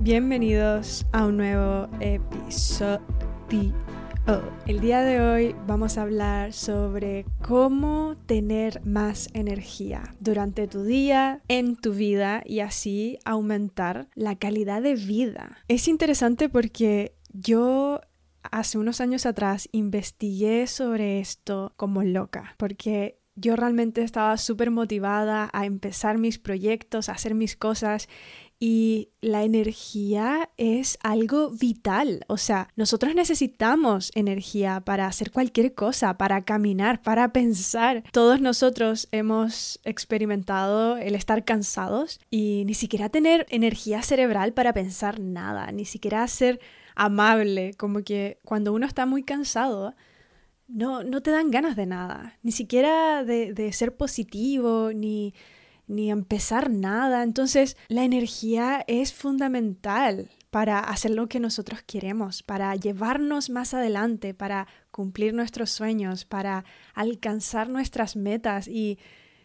Bienvenidos a un nuevo episodio. El día de hoy vamos a hablar sobre cómo tener más energía durante tu día, en tu vida y así aumentar la calidad de vida. Es interesante porque yo hace unos años atrás investigué sobre esto como loca, porque yo realmente estaba súper motivada a empezar mis proyectos, a hacer mis cosas y la energía es algo vital. O sea, nosotros necesitamos energía para hacer cualquier cosa, para caminar, para pensar. Todos nosotros hemos experimentado el estar cansados y ni siquiera tener energía cerebral para pensar nada, ni siquiera ser amable, como que cuando uno está muy cansado, no, no te dan ganas de nada, ni siquiera de, de ser positivo, ni ni empezar nada. Entonces, la energía es fundamental para hacer lo que nosotros queremos, para llevarnos más adelante, para cumplir nuestros sueños, para alcanzar nuestras metas y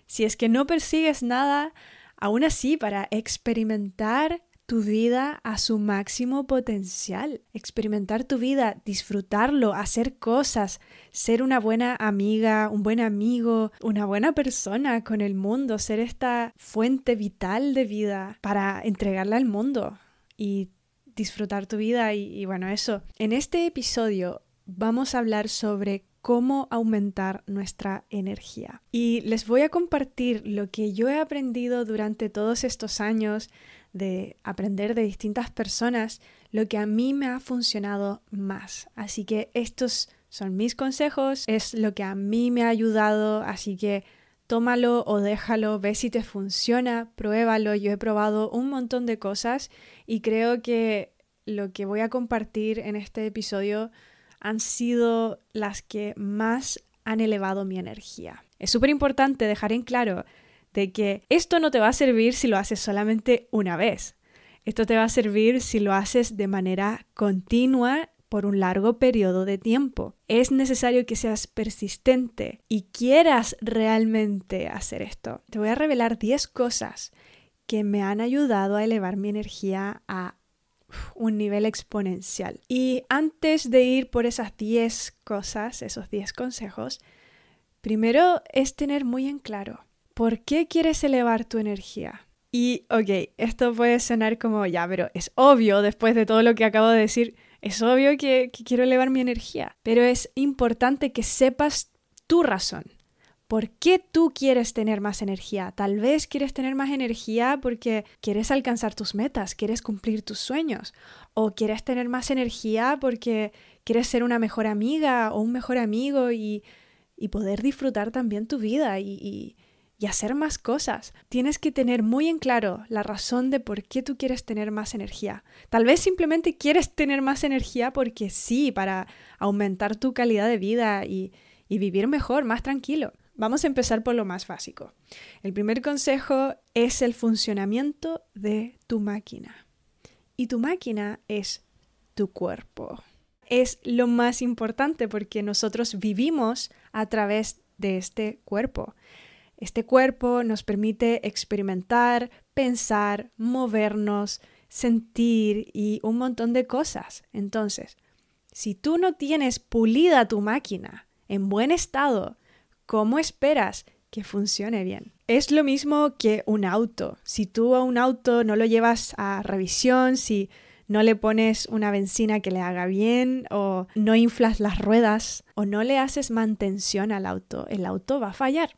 si es que no persigues nada, aún así para experimentar tu vida a su máximo potencial, experimentar tu vida, disfrutarlo, hacer cosas, ser una buena amiga, un buen amigo, una buena persona con el mundo, ser esta fuente vital de vida para entregarla al mundo y disfrutar tu vida y, bueno, eso. En este episodio vamos a hablar sobre cómo aumentar nuestra energía. Y les voy a compartir lo que yo he aprendido durante todos estos años de aprender de distintas personas, lo que a mí me ha funcionado más. Así que estos son mis consejos, es lo que a mí me ha ayudado, así que tómalo o déjalo, ve si te funciona, pruébalo. Yo he probado un montón de cosas y creo que lo que voy a compartir en este episodio han sido las que más han elevado mi energía. Es súper importante dejar en claro de que esto no te va a servir si lo haces solamente una vez. Esto te va a servir si lo haces de manera continua por un largo periodo de tiempo. Es necesario que seas persistente y quieras realmente hacer esto. Te voy a revelar 10 cosas que me han ayudado a elevar mi energía a un nivel exponencial. Y antes de ir por esas 10 cosas, esos 10 consejos, primero es tener muy en claro ¿por qué quieres elevar tu energía? Y, ok, esto puede sonar como, ya, pero es obvio, después de todo lo que acabo de decir, es obvio que, quiero elevar mi energía, pero es importante que sepas tu razón. ¿Por qué tú quieres tener más energía? Tal vez quieres tener más energía porque quieres alcanzar tus metas, quieres cumplir tus sueños, o quieres tener más energía porque quieres ser una mejor amiga o un mejor amigo y, poder disfrutar también tu vida y, y hacer más cosas. Tienes que tener muy en claro la razón de por qué tú quieres tener más energía. Tal vez simplemente quieres tener más energía porque sí, para aumentar tu calidad de vida y, y vivir mejor, más tranquilo. Vamos a empezar por lo más básico. El primer consejo es el funcionamiento de tu máquina. Y tu máquina es tu cuerpo. Es lo más importante porque nosotros vivimos a través de este cuerpo. Este cuerpo nos permite experimentar, pensar, movernos, sentir y un montón de cosas. Entonces, si tú no tienes pulida tu máquina en buen estado, ¿cómo esperas que funcione bien? Es lo mismo que un auto. Si tú a un auto no lo llevas a revisión, si no le pones una benzina que le haga bien o no inflas las ruedas o no le haces mantención al auto, el auto va a fallar.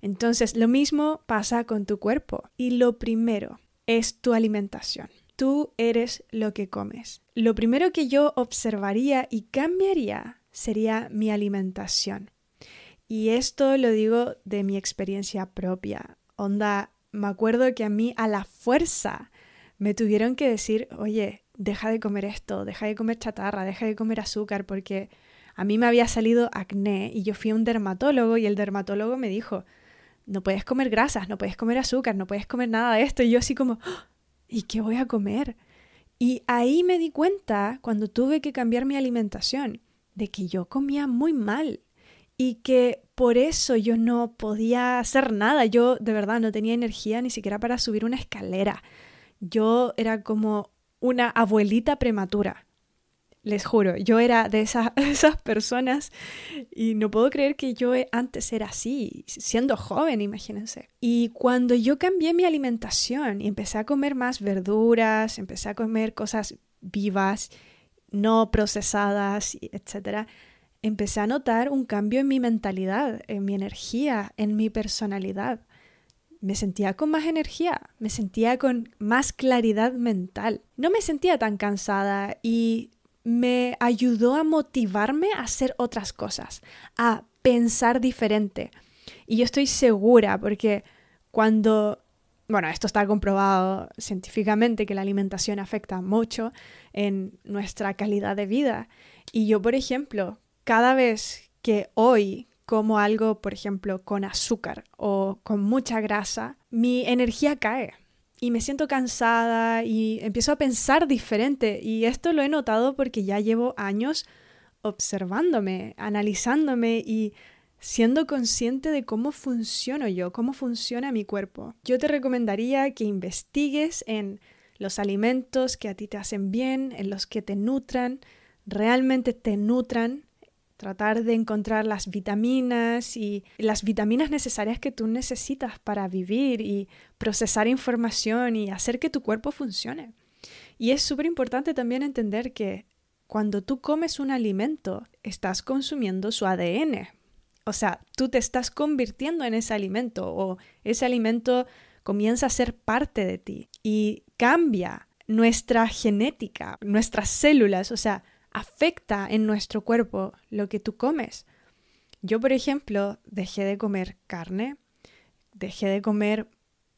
Entonces, lo mismo pasa con tu cuerpo. Y lo primero es tu alimentación. Tú eres lo que comes. Lo primero que yo observaría y cambiaría sería mi alimentación. Y esto lo digo de mi experiencia propia. Onda, me acuerdo que a mí a la fuerza me tuvieron que decir, oye, deja de comer esto, deja de comer chatarra, deja de comer azúcar, porque a mí me había salido acné y yo fui a un dermatólogo y el dermatólogo me dijo, no puedes comer grasas, no puedes comer azúcar, no puedes comer nada de esto. Y yo así como, ¡Ah! ¿y qué voy a comer? Y ahí me di cuenta, cuando tuve que cambiar mi alimentación, de que yo comía muy mal y que por eso yo no podía hacer nada. Yo de verdad no tenía energía ni siquiera para subir una escalera. Yo era como una abuelita prematura. Les juro, yo era de esas, personas y no puedo creer que yo antes era así, siendo joven, imagínense. Y cuando yo cambié mi alimentación y empecé a comer más verduras, empecé a comer cosas vivas, no procesadas, etc., empecé a notar un cambio en mi mentalidad, en mi energía, en mi personalidad. Me sentía con más energía, me sentía con más claridad mental. No me sentía tan cansada y me ayudó a motivarme a hacer otras cosas, a pensar diferente. Y yo estoy segura porque cuando, bueno, esto está comprobado científicamente que la alimentación afecta mucho en nuestra calidad de vida. Y yo, por ejemplo, cada vez que hoy como algo, por ejemplo, con azúcar o con mucha grasa, mi energía cae y me siento cansada y empiezo a pensar diferente. Y esto lo he notado porque ya llevo años observándome, analizándome y siendo consciente de cómo funciono yo, cómo funciona mi cuerpo. Yo te recomendaría que investigues en los alimentos que a ti te hacen bien, en los que te nutran, realmente te nutran tratar de encontrar las vitaminas y las vitaminas necesarias que tú necesitas para vivir y procesar información y hacer que tu cuerpo funcione. Y es súper importante también entender que cuando tú comes un alimento, estás consumiendo su ADN. O sea, tú te estás convirtiendo en ese alimento o ese alimento comienza a ser parte de ti y cambia nuestra genética, nuestras células. O sea, afecta en nuestro cuerpo lo que tú comes. Yo, por ejemplo, dejé de comer carne, dejé de comer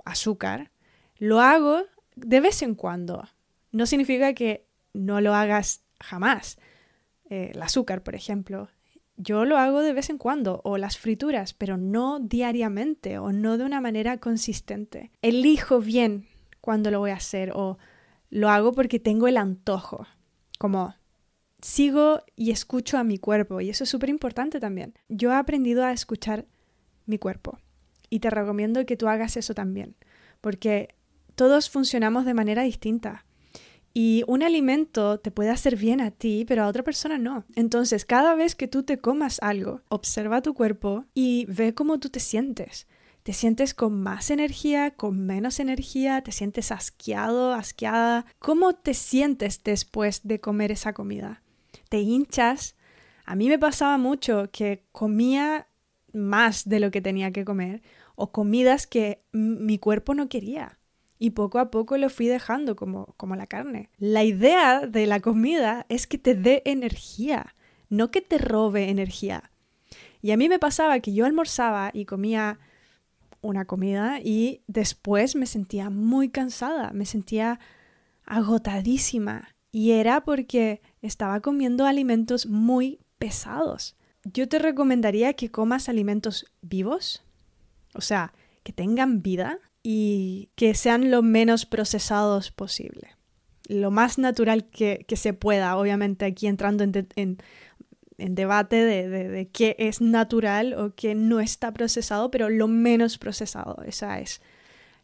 azúcar. Lo hago de vez en cuando. No significa que no lo hagas jamás. Eh, el azúcar, por ejemplo. Yo lo hago de vez en cuando, o las frituras, pero no diariamente o no de una manera consistente. Elijo bien cuando lo voy a hacer o lo hago porque tengo el antojo. Como sigo y escucho a mi cuerpo y eso es súper importante también. Yo he aprendido a escuchar mi cuerpo y te recomiendo que tú hagas eso también, porque todos funcionamos de manera distinta. Y un alimento te puede hacer bien a ti, pero a otra persona no. Entonces, cada vez que tú te comas algo, observa tu cuerpo y ve cómo tú te sientes. ¿Te sientes con más energía, con menos energía? ¿Te sientes asqueado, asqueada? ¿Cómo te sientes después de comer esa comida? Te hinchas. A mí me pasaba mucho que comía más de lo que tenía que comer o comidas que mi cuerpo no quería. Y poco a poco lo fui dejando como, como la carne. La idea de la comida es que te dé energía, no que te robe energía. Y a mí me pasaba que yo almorzaba y comía una comida y después me sentía muy cansada, me sentía agotadísima. Y era porque estaba comiendo alimentos muy pesados. Yo te recomendaría que comas alimentos vivos, o sea, que tengan vida y que sean lo menos procesados posible. Lo más natural que, se pueda, obviamente aquí entrando en, debate de, de, qué es natural o qué no está procesado, pero lo menos procesado, esa es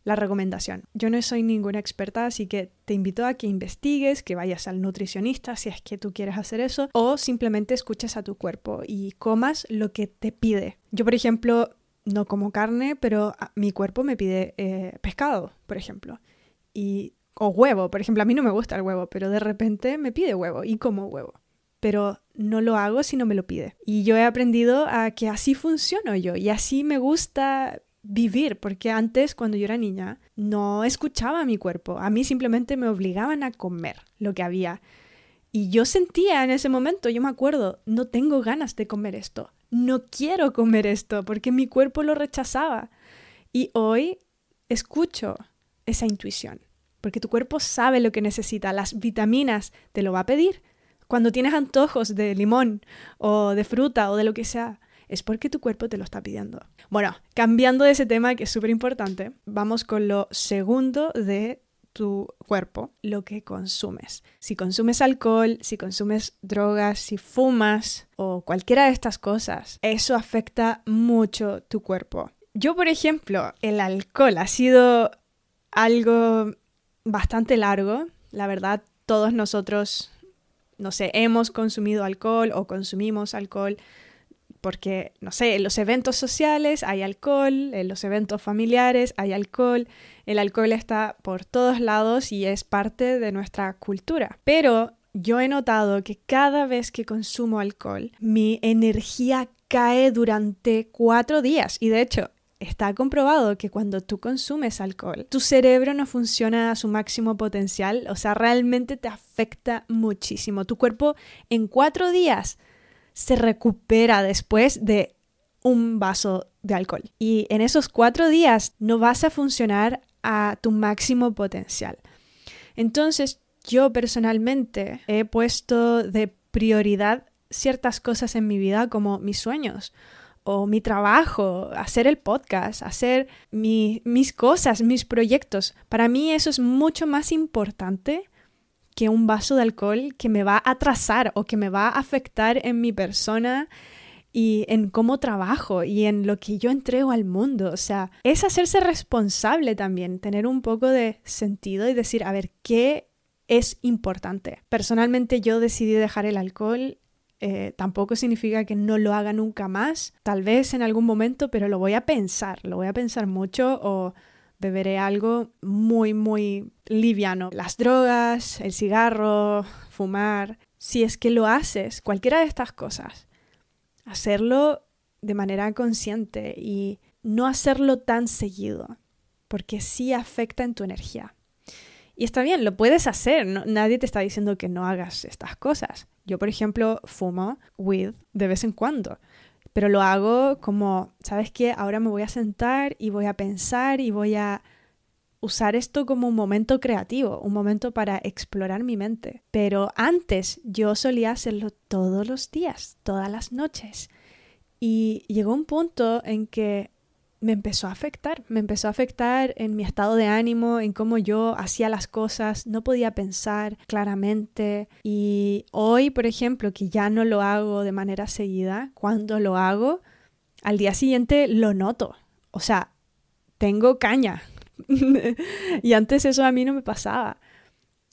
la recomendación. Yo no soy ninguna experta, así que te invito a que investigues, que vayas al nutricionista si es que tú quieres hacer eso, o simplemente escuches a tu cuerpo y comas lo que te pide. Yo, por ejemplo, no como carne, pero mi cuerpo me pide eh, pescado, por ejemplo. Y, o huevo, por ejemplo, a mí no me gusta el huevo, pero de repente me pide huevo y como huevo. Pero no lo hago si no me lo pide. Y yo he aprendido a que así funciono yo y así me gusta vivir, porque antes, cuando yo era niña, no escuchaba a mi cuerpo. A mí simplemente me obligaban a comer lo que había. Y yo sentía en ese momento, yo me acuerdo, no tengo ganas de comer esto. No quiero comer esto porque mi cuerpo lo rechazaba. Y hoy escucho esa intuición, porque tu cuerpo sabe lo que necesita, las vitaminas te lo va a pedir. Cuando tienes antojos de limón o de fruta o de lo que sea, es porque tu cuerpo te lo está pidiendo. Bueno, cambiando de ese tema que es súper importante, vamos con lo segundo de tu cuerpo, lo que consumes. Si consumes alcohol, si consumes drogas, si fumas o cualquiera de estas cosas, eso afecta mucho tu cuerpo. Yo, por ejemplo, el alcohol ha sido algo bastante largo La verdad, todos nosotros, no sé, hemos consumido alcohol o consumimos alcohol porque, no sé, en los eventos sociales hay alcohol, en los eventos familiares hay alcohol, el alcohol está por todos lados y es parte de nuestra cultura. Pero yo he notado que cada vez que consumo alcohol, mi energía cae durante cuatro días. Y de hecho, está comprobado que cuando tú consumes alcohol, tu cerebro no funciona a su máximo potencial, o sea, realmente te afecta muchísimo. Tu cuerpo en cuatro días se recupera después de un vaso de alcohol. Y en esos cuatro días no vas a funcionar a tu máximo potencial. Entonces, yo personalmente he puesto de prioridad ciertas cosas en mi vida como mis sueños o mi trabajo, hacer el podcast, hacer mis cosas, mis proyectos. Para mí eso es mucho más importante que un vaso de alcohol que me va a atrasar o que me va a afectar en mi persona y en cómo trabajo y en lo que yo entrego al mundo. O sea, es hacerse responsable también, tener un poco de sentido y decir, a ver, ¿qué es importante? Personalmente yo decidí dejar el alcohol eh, tampoco significa que no lo haga nunca más, tal vez en algún momento, pero lo voy a pensar, lo voy a pensar mucho o beberé algo muy, muy liviano. Las drogas, el cigarro, fumar. Si es que lo haces, cualquiera de estas cosas, hacerlo de manera consciente y no hacerlo tan seguido, porque sí afecta en tu energía. Y está bien, lo puedes hacer, nadie te está diciendo que no hagas estas cosas. Yo, por ejemplo, fumo weed de vez en cuando, pero lo hago como, ¿sabes qué? Ahora me voy a sentar y voy a pensar y voy a usar esto como un momento creativo, un momento para explorar mi mente. Pero antes yo solía hacerlo todos los días, todas las noches. Y llegó un punto en que me empezó a afectar, me empezó a afectar en mi estado de ánimo, en cómo yo hacía las cosas, no podía pensar claramente. Y hoy, por ejemplo, que ya no lo hago de manera seguida, cuando lo hago, al día siguiente lo noto, o sea, tengo caña. Y antes eso a mí no me pasaba.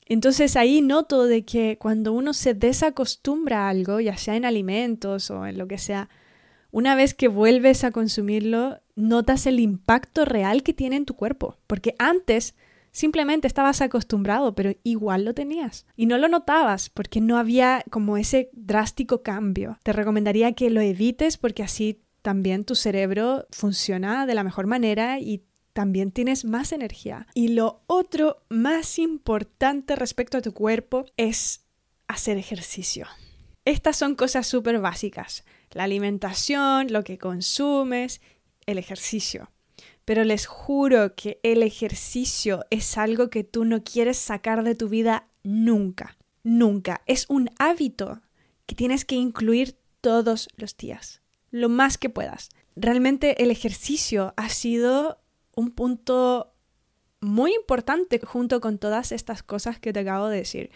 Entonces ahí noto de que cuando uno se desacostumbra a algo, ya sea en alimentos o en lo que sea, una vez que vuelves a consumirlo, notas el impacto real que tiene en tu cuerpo, porque antes simplemente estabas acostumbrado, pero igual lo tenías. Y no lo notabas porque no había como ese drástico cambio. Te recomendaría que lo evites porque así también tu cerebro funciona de la mejor manera y también tienes más energía. Y lo otro más importante respecto a tu cuerpo es hacer ejercicio. Estas son cosas súper básicas la alimentación, lo que consumes, el ejercicio. Pero les juro que el ejercicio es algo que tú no quieres sacar de tu vida nunca, nunca. Es un hábito que tienes que incluir todos los días, lo más que puedas. Realmente el ejercicio ha sido un punto muy importante junto con todas estas cosas que te acabo de decir.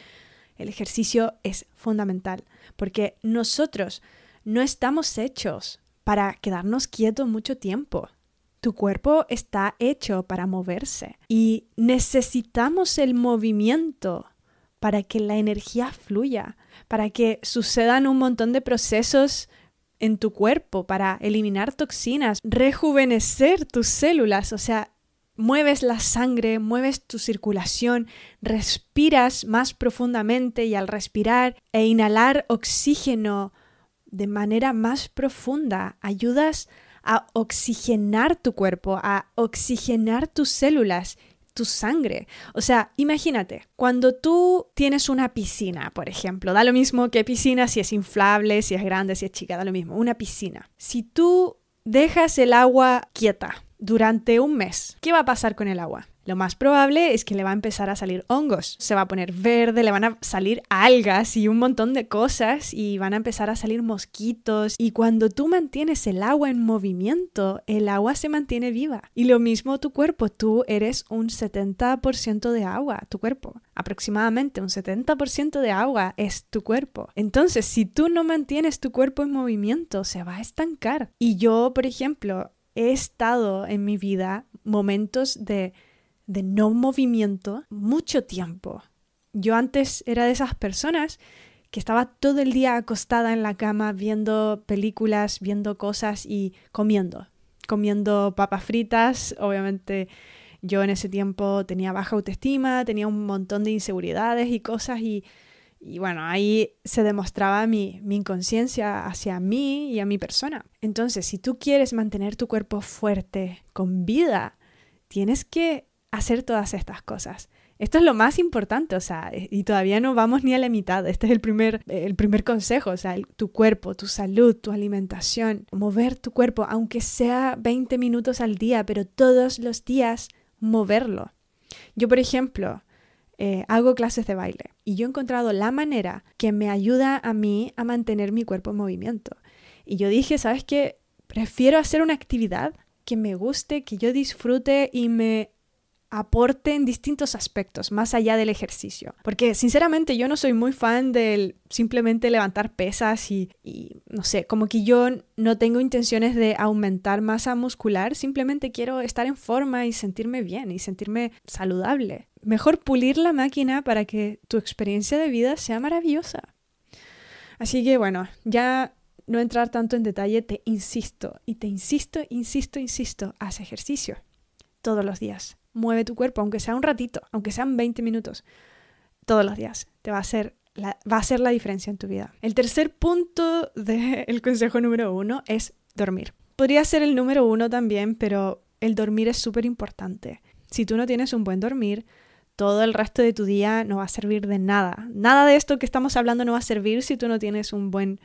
El ejercicio es fundamental porque nosotros no estamos hechos para quedarnos quietos mucho tiempo. Tu cuerpo está hecho para moverse y necesitamos el movimiento para que la energía fluya, para que sucedan un montón de procesos en tu cuerpo para eliminar toxinas, rejuvenecer tus células, o sea, mueves la sangre, mueves tu circulación, respiras más profundamente y al respirar e inhalar oxígeno de manera más profunda, ayudas a oxigenar tu cuerpo, a oxigenar tus células, tu sangre. O sea, imagínate, cuando tú tienes una piscina, por ejemplo, da lo mismo que piscina, si es inflable, si es grande, si es chica, da lo mismo, una piscina. Si tú dejas el agua quieta durante un mes, ¿qué va a pasar con el agua? Lo más probable es que le va a empezar a salir hongos, se va a poner verde, le van a salir algas y un montón de cosas y van a empezar a salir mosquitos. Y cuando tú mantienes el agua en movimiento, el agua se mantiene viva. Y lo mismo tu cuerpo, tú eres un 70% de agua, tu cuerpo. Aproximadamente un 70% de agua es tu cuerpo. Entonces, si tú no mantienes tu cuerpo en movimiento, se va a estancar. Y yo, por ejemplo, he estado en mi vida momentos de de no movimiento mucho tiempo. Yo antes era de esas personas que estaba todo el día acostada en la cama viendo películas, viendo cosas y comiendo. Comiendo papas fritas, obviamente yo en ese tiempo tenía baja autoestima, tenía un montón de inseguridades y cosas y, y bueno, ahí se demostraba mi, mi inconsciencia hacia mí y a mi persona. Entonces, si tú quieres mantener tu cuerpo fuerte, con vida, tienes que hacer todas estas cosas. Esto es lo más importante, o sea, eh, y todavía no vamos ni a la mitad. Este es el primer, el primer consejo, o sea, tu cuerpo, tu salud, tu alimentación, mover tu cuerpo, aunque sea 20 minutos al día, pero todos los días moverlo. Yo, por ejemplo, eh, hago clases de baile y yo he encontrado la manera que me ayuda a mí a mantener mi cuerpo en movimiento. Y yo dije, ¿sabes qué? Prefiero hacer una actividad que me guste, que yo disfrute y me aporte distintos aspectos, más allá del ejercicio. Porque sinceramente yo no soy muy fan del simplemente levantar pesas y, no sé, como que yo no tengo intenciones de aumentar masa muscular, simplemente quiero estar en forma y sentirme bien y sentirme saludable. Mejor pulir la máquina para que tu experiencia de vida sea maravillosa. Así que bueno, ya no entrar tanto en detalle, te insisto y te insisto, insisto, insisto, haz ejercicio todos los días mueve tu cuerpo, aunque sea un ratito, aunque sean 20 minutos, todos los días. Te va a hacer la, va a hacer la diferencia en tu vida. El tercer punto del consejo número uno es dormir. Podría ser el número uno también, pero el dormir es súper importante. Si tú no tienes un buen dormir, todo el resto de tu día no va a servir de nada. Nada de esto que estamos hablando no va a servir si tú no tienes un buen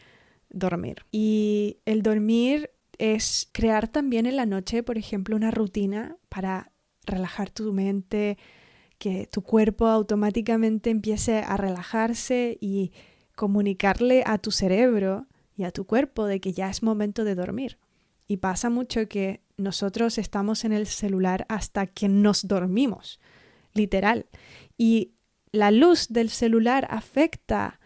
dormir. Y el dormir es crear también en la noche, por ejemplo, una rutina para relajar tu mente, que tu cuerpo automáticamente empiece a relajarse y comunicarle a tu cerebro y a tu cuerpo de que ya es momento de dormir. Y pasa mucho que nosotros estamos en el celular hasta que nos dormimos, literal. Y la luz del celular afecta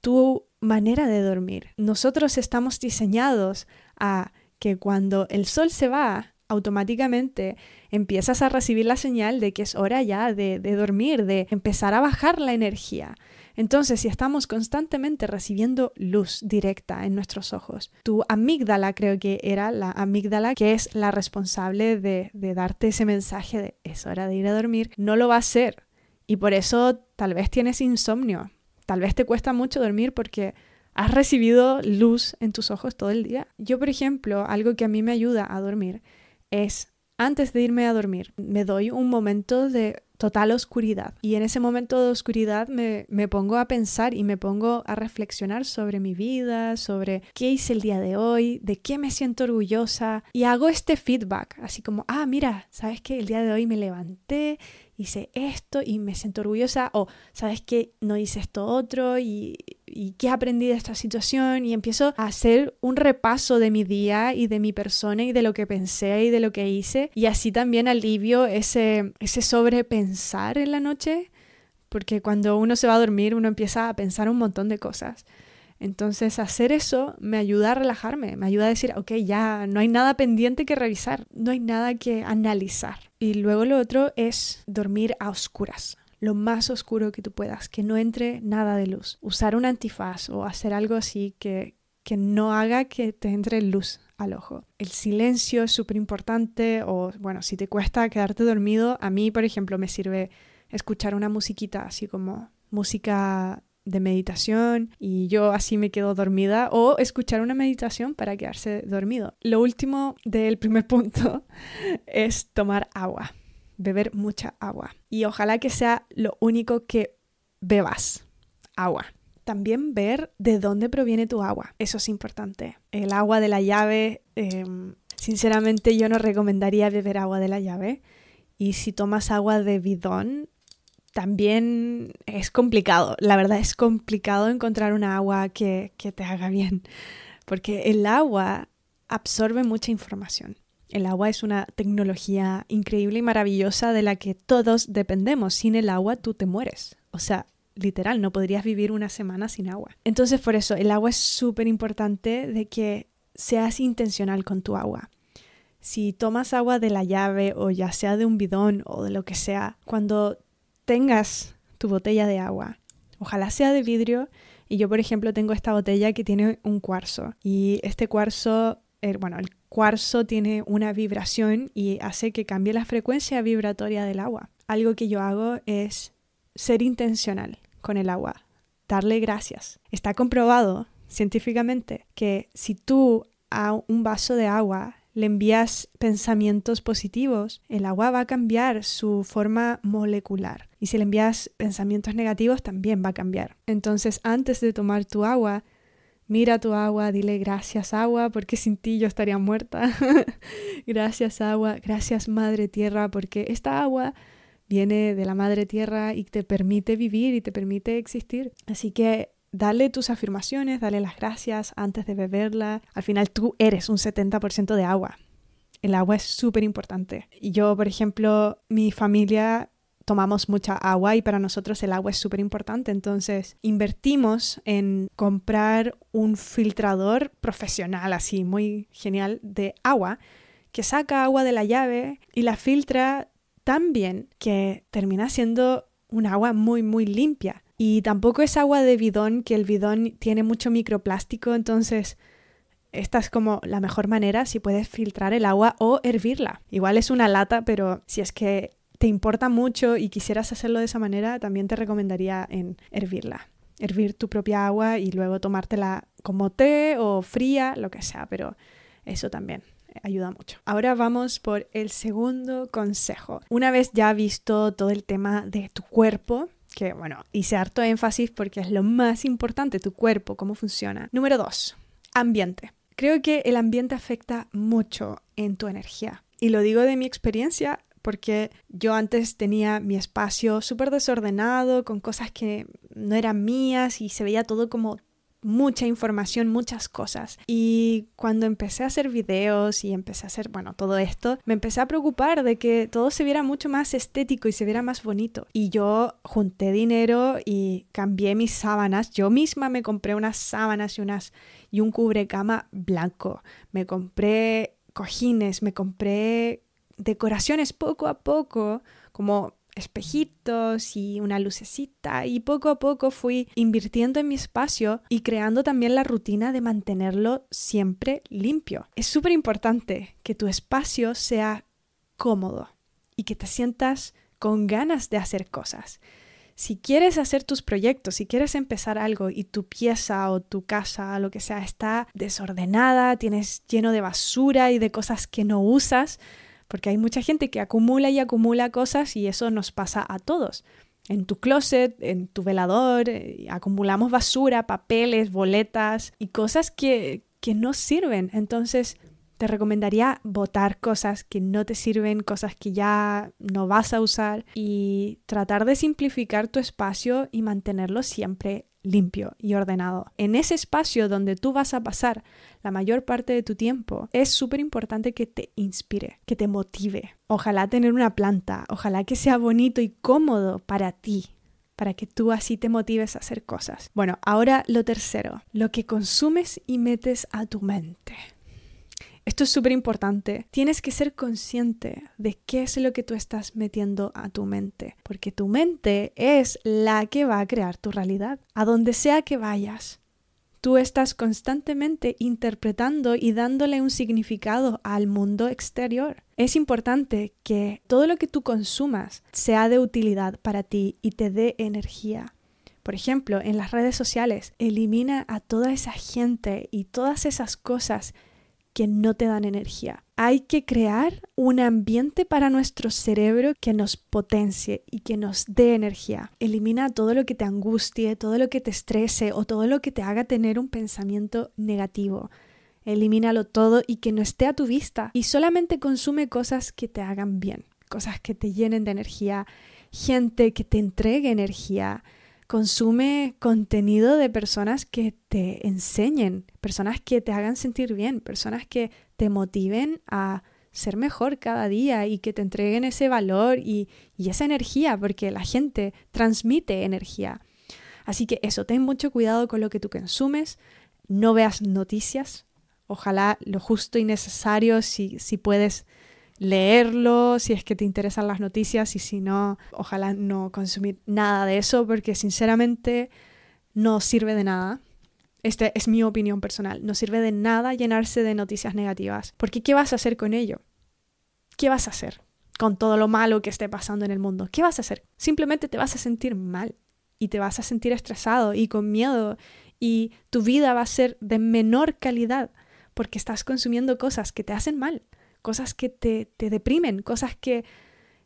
tu manera de dormir. Nosotros estamos diseñados a que cuando el sol se va, automáticamente empiezas a recibir la señal de que es hora ya de, dormir, de empezar a bajar la energía. Entonces, si estamos constantemente recibiendo luz directa en nuestros ojos, tu amígdala creo que era la amígdala que es la responsable de, de darte ese mensaje de es hora de ir a dormir, no lo va a hacer. Y por eso tal vez tienes insomnio, tal vez te cuesta mucho dormir porque has recibido luz en tus ojos todo el día. Yo, por ejemplo, algo que a mí me ayuda a dormir es antes de irme a dormir, me doy un momento de total oscuridad. Y en ese momento de oscuridad me, me, pongo a pensar y me pongo a reflexionar sobre mi vida, sobre qué hice el día de hoy, de qué me siento orgullosa. Y hago este feedback, así como, ah, mira, ¿sabes qué? El día de hoy me levanté, hice esto y me siento orgullosa. O, ¿sabes qué? No hice esto otro y y qué aprendí de esta situación y empiezo a hacer un repaso de mi día y de mi persona y de lo que pensé y de lo que hice y así también alivio ese, ese sobrepensar en la noche porque cuando uno se va a dormir uno empieza a pensar un montón de cosas. Entonces hacer eso me ayuda a relajarme, me ayuda a decir, ok, ya no hay nada pendiente que revisar, no hay nada que analizar. Y luego lo otro es dormir a oscuras lo más oscuro que tú puedas, que no entre nada de luz. Usar un antifaz o hacer algo así que, que no haga que te entre luz al ojo. El silencio es súper importante o bueno, si te cuesta quedarte dormido, a mí por ejemplo me sirve escuchar una musiquita así como música de meditación y yo así me quedo dormida o escuchar una meditación para quedarse dormido. Lo último del primer punto es tomar agua beber mucha agua. Y ojalá que sea lo único que bebas, agua. También ver de dónde proviene tu agua. Eso es importante. El agua de la llave, em, sinceramente yo no recomendaría beber agua de la llave. Y si tomas agua de bidón, también es complicado. La verdad es complicado encontrar una agua que, que te haga bien. Porque el agua absorbe mucha información. El agua es una tecnología increíble y maravillosa de la que todos dependemos. Sin el agua tú te mueres. O sea, literal, no podrías vivir una semana sin agua. Entonces, por eso, el agua es súper importante de que seas intencional con tu agua. Si tomas agua de la llave o ya sea de un bidón o de lo que sea, cuando tengas tu botella de agua. Ojalá sea de vidrio y yo, por ejemplo, tengo esta botella que tiene un cuarzo y este cuarzo, eh, bueno, el cuarzo tiene una vibración y hace que cambie la frecuencia vibratoria del agua. Algo que yo hago es ser intencional con el agua, darle gracias. Está comprobado científicamente que si tú a un vaso de agua le envías pensamientos positivos, el agua va a cambiar su forma molecular. Y si le envías pensamientos negativos, también va a cambiar. Entonces, antes de tomar tu agua, mira tu agua, dile gracias agua, porque sin ti yo estaría muerta. gracias agua, gracias Madre Tierra, porque esta agua viene de la Madre Tierra y te permite vivir y te permite existir. Así que dale tus afirmaciones, dale las gracias antes de beberla. Al final tú eres un 70% de agua. El agua es súper importante. Yo, por ejemplo, mi familia tomamos mucha agua y para nosotros el agua es súper importante. Entonces invertimos en comprar un filtrador profesional, así muy genial, de agua, que saca agua de la llave y la filtra tan bien que termina siendo un agua muy, muy limpia. Y tampoco es agua de bidón, que el bidón tiene mucho microplástico, entonces esta es como la mejor manera si puedes filtrar el agua o hervirla. Igual es una lata, pero si es que te importa mucho y quisieras hacerlo de esa manera, también te recomendaría en hervirla. Hervir tu propia agua y luego tomártela como té o fría, lo que sea, pero eso también ayuda mucho. Ahora vamos por el segundo consejo. Una vez ya visto todo el tema de tu cuerpo, que bueno, hice harto énfasis porque es lo más importante, tu cuerpo, cómo funciona. Número dos, ambiente. Creo que el ambiente afecta mucho en tu energía. Y lo digo de mi experiencia porque yo antes tenía mi espacio súper desordenado, con cosas que no eran mías y se veía todo como mucha información, muchas cosas. Y cuando empecé a hacer videos y empecé a hacer, bueno, todo esto, me empecé a preocupar de que todo se viera mucho más estético y se viera más bonito. Y yo junté dinero y cambié mis sábanas. Yo misma me compré unas sábanas y unas y un cubrecama blanco. Me compré cojines, me compré decoraciones poco a poco, como espejitos y una lucecita y poco a poco fui invirtiendo en mi espacio y creando también la rutina de mantenerlo siempre limpio. Es súper importante que tu espacio sea cómodo y que te sientas con ganas de hacer cosas. Si quieres hacer tus proyectos, si quieres empezar algo y tu pieza o tu casa, lo que sea, está desordenada, tienes lleno de basura y de cosas que no usas, porque hay mucha gente que acumula y acumula cosas y eso nos pasa a todos. En tu closet, en tu velador, eh, acumulamos basura, papeles, boletas y cosas que, que no sirven. Entonces, te recomendaría botar cosas que no te sirven, cosas que ya no vas a usar y tratar de simplificar tu espacio y mantenerlo siempre limpio y ordenado. En ese espacio donde tú vas a pasar la mayor parte de tu tiempo, es súper importante que te inspire, que te motive. Ojalá tener una planta, ojalá que sea bonito y cómodo para ti, para que tú así te motives a hacer cosas. Bueno, ahora lo tercero, lo que consumes y metes a tu mente. Esto es súper importante. Tienes que ser consciente de qué es lo que tú estás metiendo a tu mente, porque tu mente es la que va a crear tu realidad. A donde sea que vayas, tú estás constantemente interpretando y dándole un significado al mundo exterior. Es importante que todo lo que tú consumas sea de utilidad para ti y te dé energía. Por ejemplo, en las redes sociales, elimina a toda esa gente y todas esas cosas que no te dan energía. Hay que crear un ambiente para nuestro cerebro que nos potencie y que nos dé energía. Elimina todo lo que te angustie, todo lo que te estrese o todo lo que te haga tener un pensamiento negativo. Elimínalo todo y que no esté a tu vista y solamente consume cosas que te hagan bien, cosas que te llenen de energía, gente que te entregue energía, Consume contenido de personas que te enseñen, personas que te hagan sentir bien, personas que te motiven a ser mejor cada día y que te entreguen ese valor y, esa energía, porque la gente transmite energía. Así que eso, ten mucho cuidado con lo que tú consumes, no veas noticias, ojalá lo justo y necesario si, si puedes leerlo si es que te interesan las noticias y si no, ojalá no consumir nada de eso porque sinceramente no sirve de nada. Esta es mi opinión personal. No sirve de nada llenarse de noticias negativas. Porque ¿qué vas a hacer con ello? ¿Qué vas a hacer con todo lo malo que esté pasando en el mundo? ¿Qué vas a hacer? Simplemente te vas a sentir mal y te vas a sentir estresado y con miedo y tu vida va a ser de menor calidad porque estás consumiendo cosas que te hacen mal, cosas que te, te deprimen, cosas que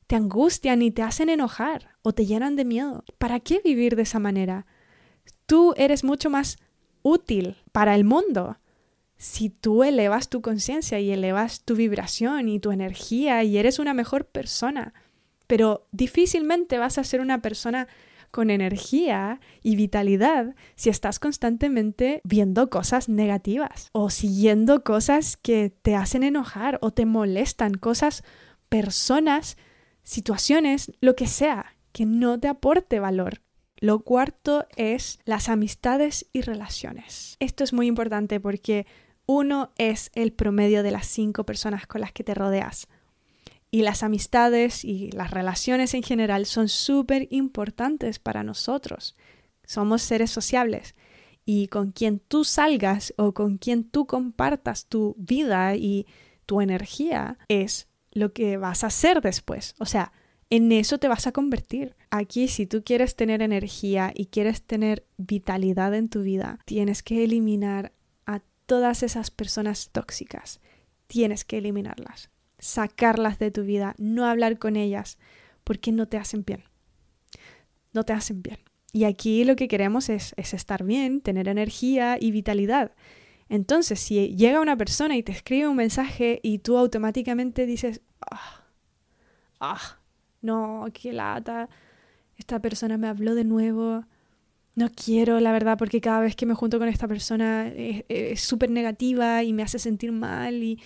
te angustian y te hacen enojar o te llenan de miedo. ¿Para qué vivir de esa manera? Tú eres mucho más útil para el mundo si tú elevas tu conciencia y elevas tu vibración y tu energía y eres una mejor persona. Pero difícilmente vas a ser una persona con energía y vitalidad si estás constantemente viendo cosas negativas o siguiendo cosas que te hacen enojar o te molestan, cosas, personas, situaciones, lo que sea, que no te aporte valor. Lo cuarto es las amistades y relaciones. Esto es muy importante porque uno es el promedio de las cinco personas con las que te rodeas. Y las amistades y las relaciones en general son súper importantes para nosotros. Somos seres sociables y con quien tú salgas o con quien tú compartas tu vida y tu energía es lo que vas a hacer después. O sea, en eso te vas a convertir. Aquí, si tú quieres tener energía y quieres tener vitalidad en tu vida, tienes que eliminar a todas esas personas tóxicas. Tienes que eliminarlas sacarlas de tu vida, no hablar con ellas, porque no te hacen bien. No te hacen bien. Y aquí lo que queremos es, estar bien, tener energía y vitalidad. Entonces, si llega una persona y te escribe un mensaje y tú automáticamente dices, ah, ah, no, qué lata, esta persona me habló de nuevo, no quiero, la verdad, porque cada vez que me junto con esta persona es súper negativa y me hace sentir mal y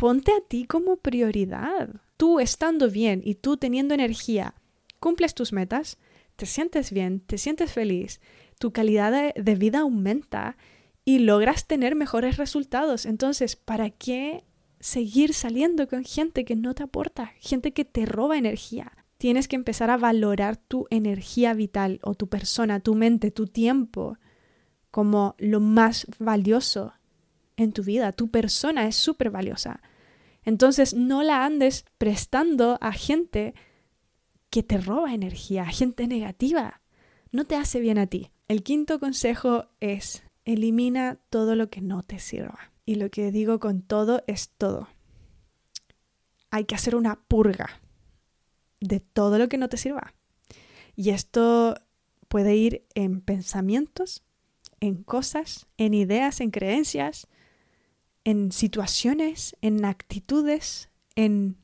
ponte a ti como prioridad. Tú estando bien y tú teniendo energía, cumples tus metas, te sientes bien, te sientes feliz, tu calidad de, vida aumenta y logras tener mejores resultados. Entonces, ¿para qué seguir saliendo con gente que no te aporta, gente que te roba energía? Tienes que empezar a valorar tu energía vital o tu persona, tu mente, tu tiempo como lo más valioso en tu vida. Tu persona es súper valiosa. Entonces no la andes prestando a gente que te roba energía, a gente negativa. No te hace bien a ti. El quinto consejo es elimina todo lo que no te sirva. Y lo que digo con todo es todo. Hay que hacer una purga de todo lo que no te sirva. Y esto puede ir en pensamientos, en cosas, en ideas, en creencias, en situaciones, en actitudes, en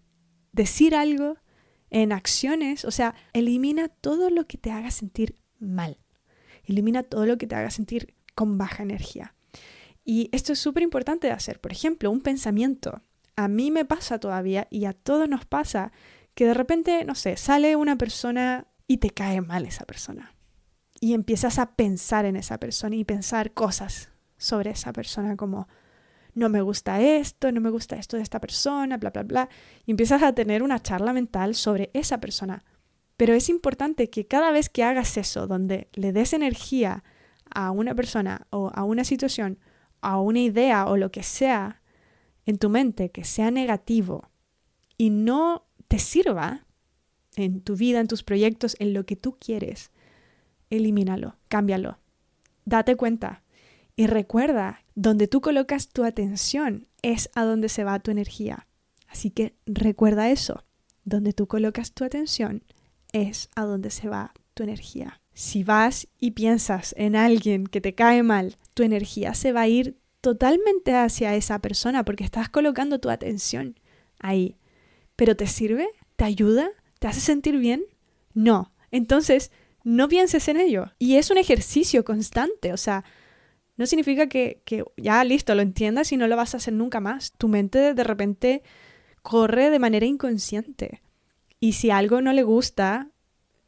decir algo, en acciones. O sea, elimina todo lo que te haga sentir mal. Elimina todo lo que te haga sentir con baja energía. Y esto es súper importante de hacer. Por ejemplo, un pensamiento. A mí me pasa todavía y a todos nos pasa que de repente, no sé, sale una persona y te cae mal esa persona. Y empiezas a pensar en esa persona y pensar cosas sobre esa persona como, no me gusta esto, no me gusta esto de esta persona, bla, bla, bla. Y empiezas a tener una charla mental sobre esa persona. Pero es importante que cada vez que hagas eso, donde le des energía a una persona o a una situación, a una idea o lo que sea en tu mente que sea negativo y no te sirva en tu vida, en tus proyectos, en lo que tú quieres, elimínalo, cámbialo. Date cuenta y recuerda donde tú colocas tu atención es a donde se va tu energía. Así que recuerda eso. Donde tú colocas tu atención es a donde se va tu energía. Si vas y piensas en alguien que te cae mal, tu energía se va a ir totalmente hacia esa persona porque estás colocando tu atención ahí. ¿Pero te sirve? ¿Te ayuda? ¿Te hace sentir bien? No. Entonces, no pienses en ello. Y es un ejercicio constante, o sea, no significa que, ya listo, lo entiendas y no lo vas a hacer nunca más. Tu mente de repente corre de manera inconsciente. Y si algo no le gusta,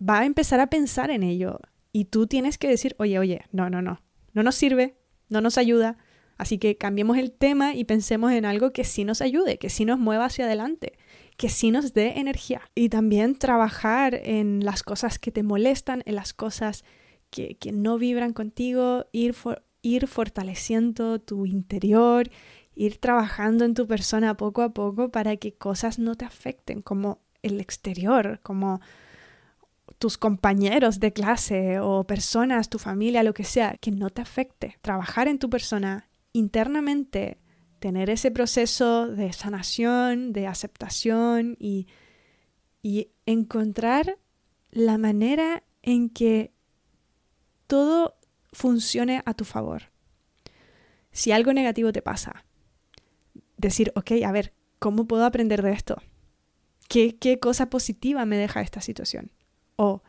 va a empezar a pensar en ello. Y tú tienes que decir, oye, oye, no, no, no, no nos sirve, no nos ayuda, Así que cambiemos el tema y pensemos en algo que sí nos ayude, que sí nos mueva hacia adelante, que sí nos dé energía. Y también trabajar en las cosas que te molestan, en las cosas que, que no vibran contigo, ir, ir fortaleciendo tu interior, ir trabajando en tu persona poco a poco para que cosas no te afecten, como el exterior, como tus compañeros de clase o personas, tu familia, lo que sea, que no te afecte. Trabajar en tu persona internamente tener ese proceso de sanación, de aceptación y, y encontrar la manera en que todo funcione a tu favor. Si algo negativo te pasa, decir, ok, a ver, ¿cómo puedo aprender de esto? ¿Qué, qué cosa positiva me deja esta situación? O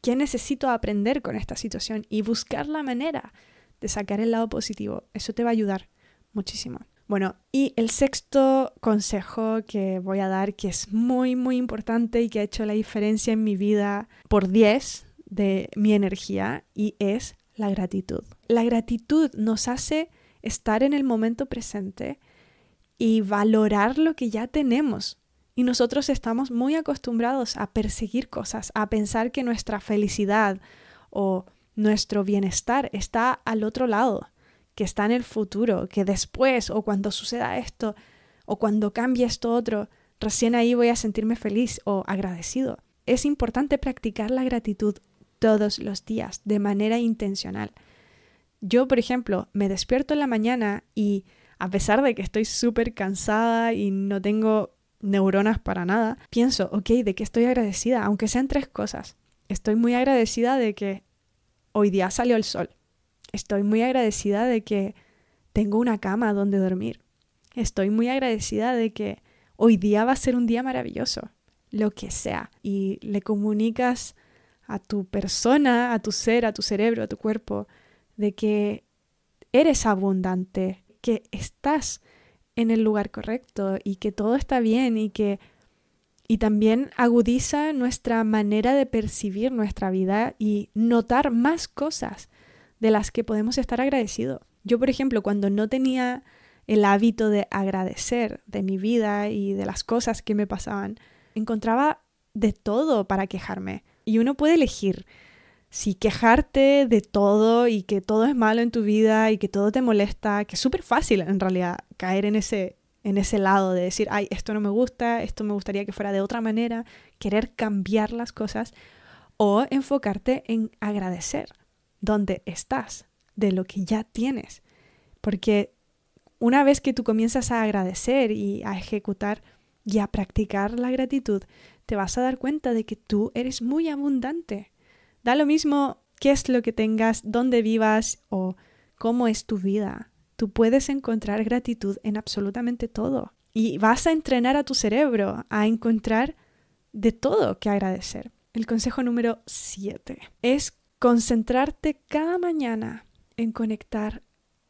¿qué necesito aprender con esta situación? Y buscar la manera de sacar el lado positivo. Eso te va a ayudar muchísimo. Bueno, y el sexto consejo que voy a dar, que es muy, muy importante y que ha hecho la diferencia en mi vida por 10 de mi energía, y es la gratitud. La gratitud nos hace estar en el momento presente y valorar lo que ya tenemos. Y nosotros estamos muy acostumbrados a perseguir cosas, a pensar que nuestra felicidad o nuestro bienestar está al otro lado, que está en el futuro, que después o cuando suceda esto o cuando cambie esto otro, recién ahí voy a sentirme feliz o agradecido. Es importante practicar la gratitud todos los días de manera intencional. Yo, por ejemplo, me despierto en la mañana y a pesar de que estoy súper cansada y no tengo neuronas para nada, pienso, ok, ¿de qué estoy agradecida? Aunque sean tres cosas. Estoy muy agradecida de que hoy día salió el sol. Estoy muy agradecida de que tengo una cama donde dormir. Estoy muy agradecida de que hoy día va a ser un día maravilloso, lo que sea. Y le comunicas a tu persona, a tu ser, a tu cerebro, a tu cuerpo, de que eres abundante, que estás en el lugar correcto y que todo está bien y que y también agudiza nuestra manera de percibir nuestra vida y notar más cosas de las que podemos estar agradecidos. Yo, por ejemplo, cuando no tenía el hábito de agradecer de mi vida y de las cosas que me pasaban, encontraba de todo para quejarme. Y uno puede elegir si quejarte de todo y que todo es malo en tu vida y que todo te molesta, que es súper fácil en realidad caer en ese en ese lado de decir, ay, esto no me gusta, esto me gustaría que fuera de otra manera, querer cambiar las cosas, o enfocarte en agradecer donde estás, de lo que ya tienes. Porque una vez que tú comienzas a agradecer y a ejecutar y a practicar la gratitud, te vas a dar cuenta de que tú eres muy abundante. Da lo mismo qué es lo que tengas, dónde vivas o cómo es tu vida. Tú puedes encontrar gratitud en absolutamente todo. Y vas a entrenar a tu cerebro a encontrar de todo que agradecer. El consejo número 7 es concentrarte cada mañana en conectar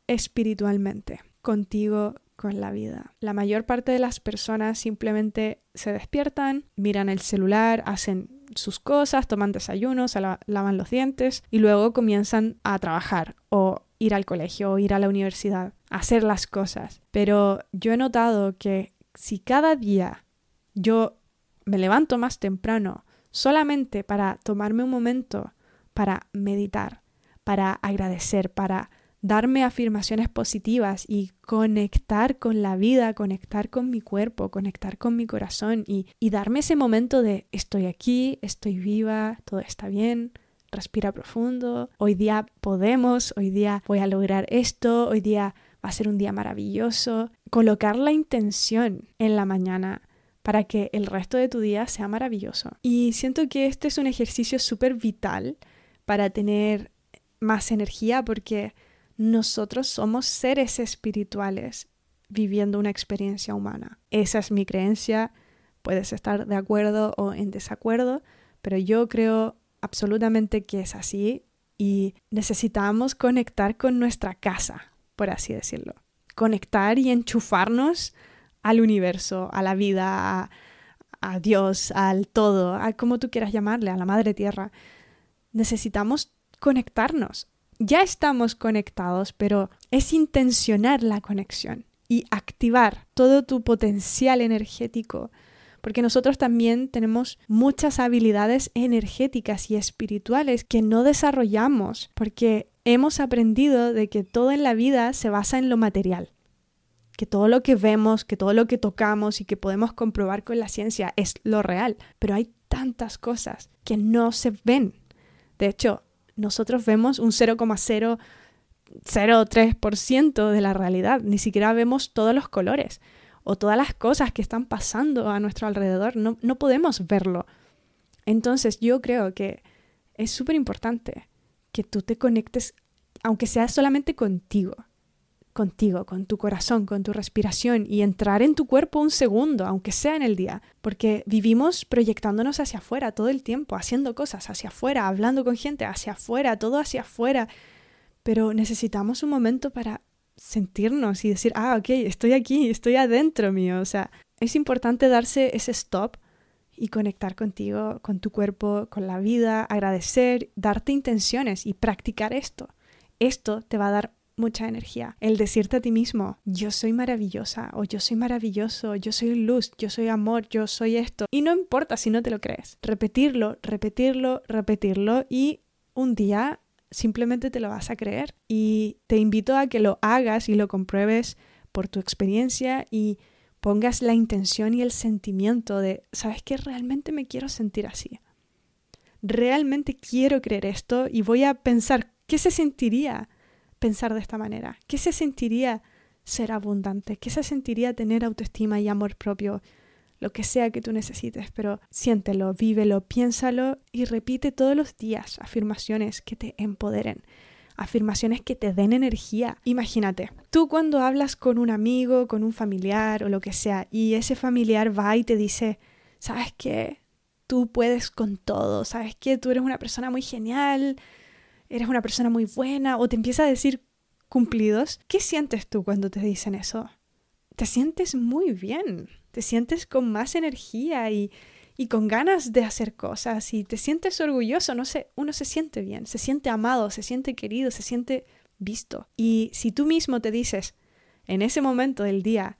espiritualmente contigo, con la vida. La mayor parte de las personas simplemente se despiertan, miran el celular, hacen sus cosas, toman desayunos, lavan los dientes y luego comienzan a trabajar o ir al colegio o ir a la universidad, hacer las cosas. Pero yo he notado que si cada día yo me levanto más temprano solamente para tomarme un momento para meditar, para agradecer, para darme afirmaciones positivas y conectar con la vida, conectar con mi cuerpo, conectar con mi corazón y, darme ese momento de estoy aquí, estoy viva, todo está bien, respira profundo, hoy día podemos, hoy día voy a lograr esto, hoy día va a ser un día maravilloso. Colocar la intención en la mañana para que el resto de tu día sea maravilloso. Y siento que este es un ejercicio súper vital para tener más energía porque nosotros somos seres espirituales viviendo una experiencia humana. Esa es mi creencia. Puedes estar de acuerdo o en desacuerdo, pero yo creo absolutamente que es así y necesitamos conectar con nuestra casa, por así decirlo. Conectar y enchufarnos al universo, a la vida, a, Dios, al todo, a como tú quieras llamarle, a la madre tierra. Necesitamos conectarnos ya estamos conectados, pero es intencionar la conexión y activar todo tu potencial energético porque nosotros también tenemos muchas habilidades energéticas y espirituales que no desarrollamos, porque hemos aprendido de que todo en la vida se basa en lo material, que todo lo que vemos, que todo lo que tocamos y que podemos comprobar con la ciencia es lo real, pero hay tantas cosas que no se ven. De hecho, nosotros vemos un 0,003% de la realidad, ni siquiera vemos todos los colores o todas las cosas que están pasando a nuestro alrededor, no, no podemos verlo. Entonces yo creo que es súper importante que tú te conectes, aunque sea solamente contigo, contigo, con tu corazón, con tu respiración y entrar en tu cuerpo un segundo, aunque sea en el día, porque vivimos proyectándonos hacia afuera todo el tiempo, haciendo cosas hacia afuera, hablando con gente hacia afuera, todo hacia afuera, pero necesitamos un momento para sentirnos y decir, ah, ok, estoy aquí, estoy adentro mío. O sea, es importante darse ese stop y conectar contigo, con tu cuerpo, con la vida, agradecer, darte intenciones y practicar esto. Esto te va a dar mucha energía. El decirte a ti mismo, yo soy maravillosa o yo soy maravilloso, yo soy luz, yo soy amor, yo soy esto. Y no importa si no te lo crees. Repetirlo, repetirlo, repetirlo y un día simplemente te lo vas a creer. Y te invito a que lo hagas y lo compruebes por tu experiencia y pongas la intención y el sentimiento de, ¿sabes qué? Realmente me quiero sentir así. Realmente quiero creer esto y voy a pensar, ¿qué se sentiría pensar de esta manera? ¿Qué se sentiría ser abundante? ¿Qué se sentiría tener autoestima y amor propio? lo que sea que tú necesites, pero siéntelo, vívelo, piénsalo y repite todos los días afirmaciones que te empoderen, afirmaciones que te den energía. Imagínate, tú cuando hablas con un amigo, con un familiar o lo que sea, y ese familiar va y te dice, ¿sabes qué? Tú puedes con todo, ¿sabes qué? Tú eres una persona muy genial, eres una persona muy buena, o te empieza a decir cumplidos. ¿Qué sientes tú cuando te dicen eso? Te sientes muy bien te sientes con más energía y, y con ganas de hacer cosas y te sientes orgulloso, no sé, uno se siente bien, se siente amado, se siente querido, se siente visto. Y si tú mismo te dices, en ese momento del día,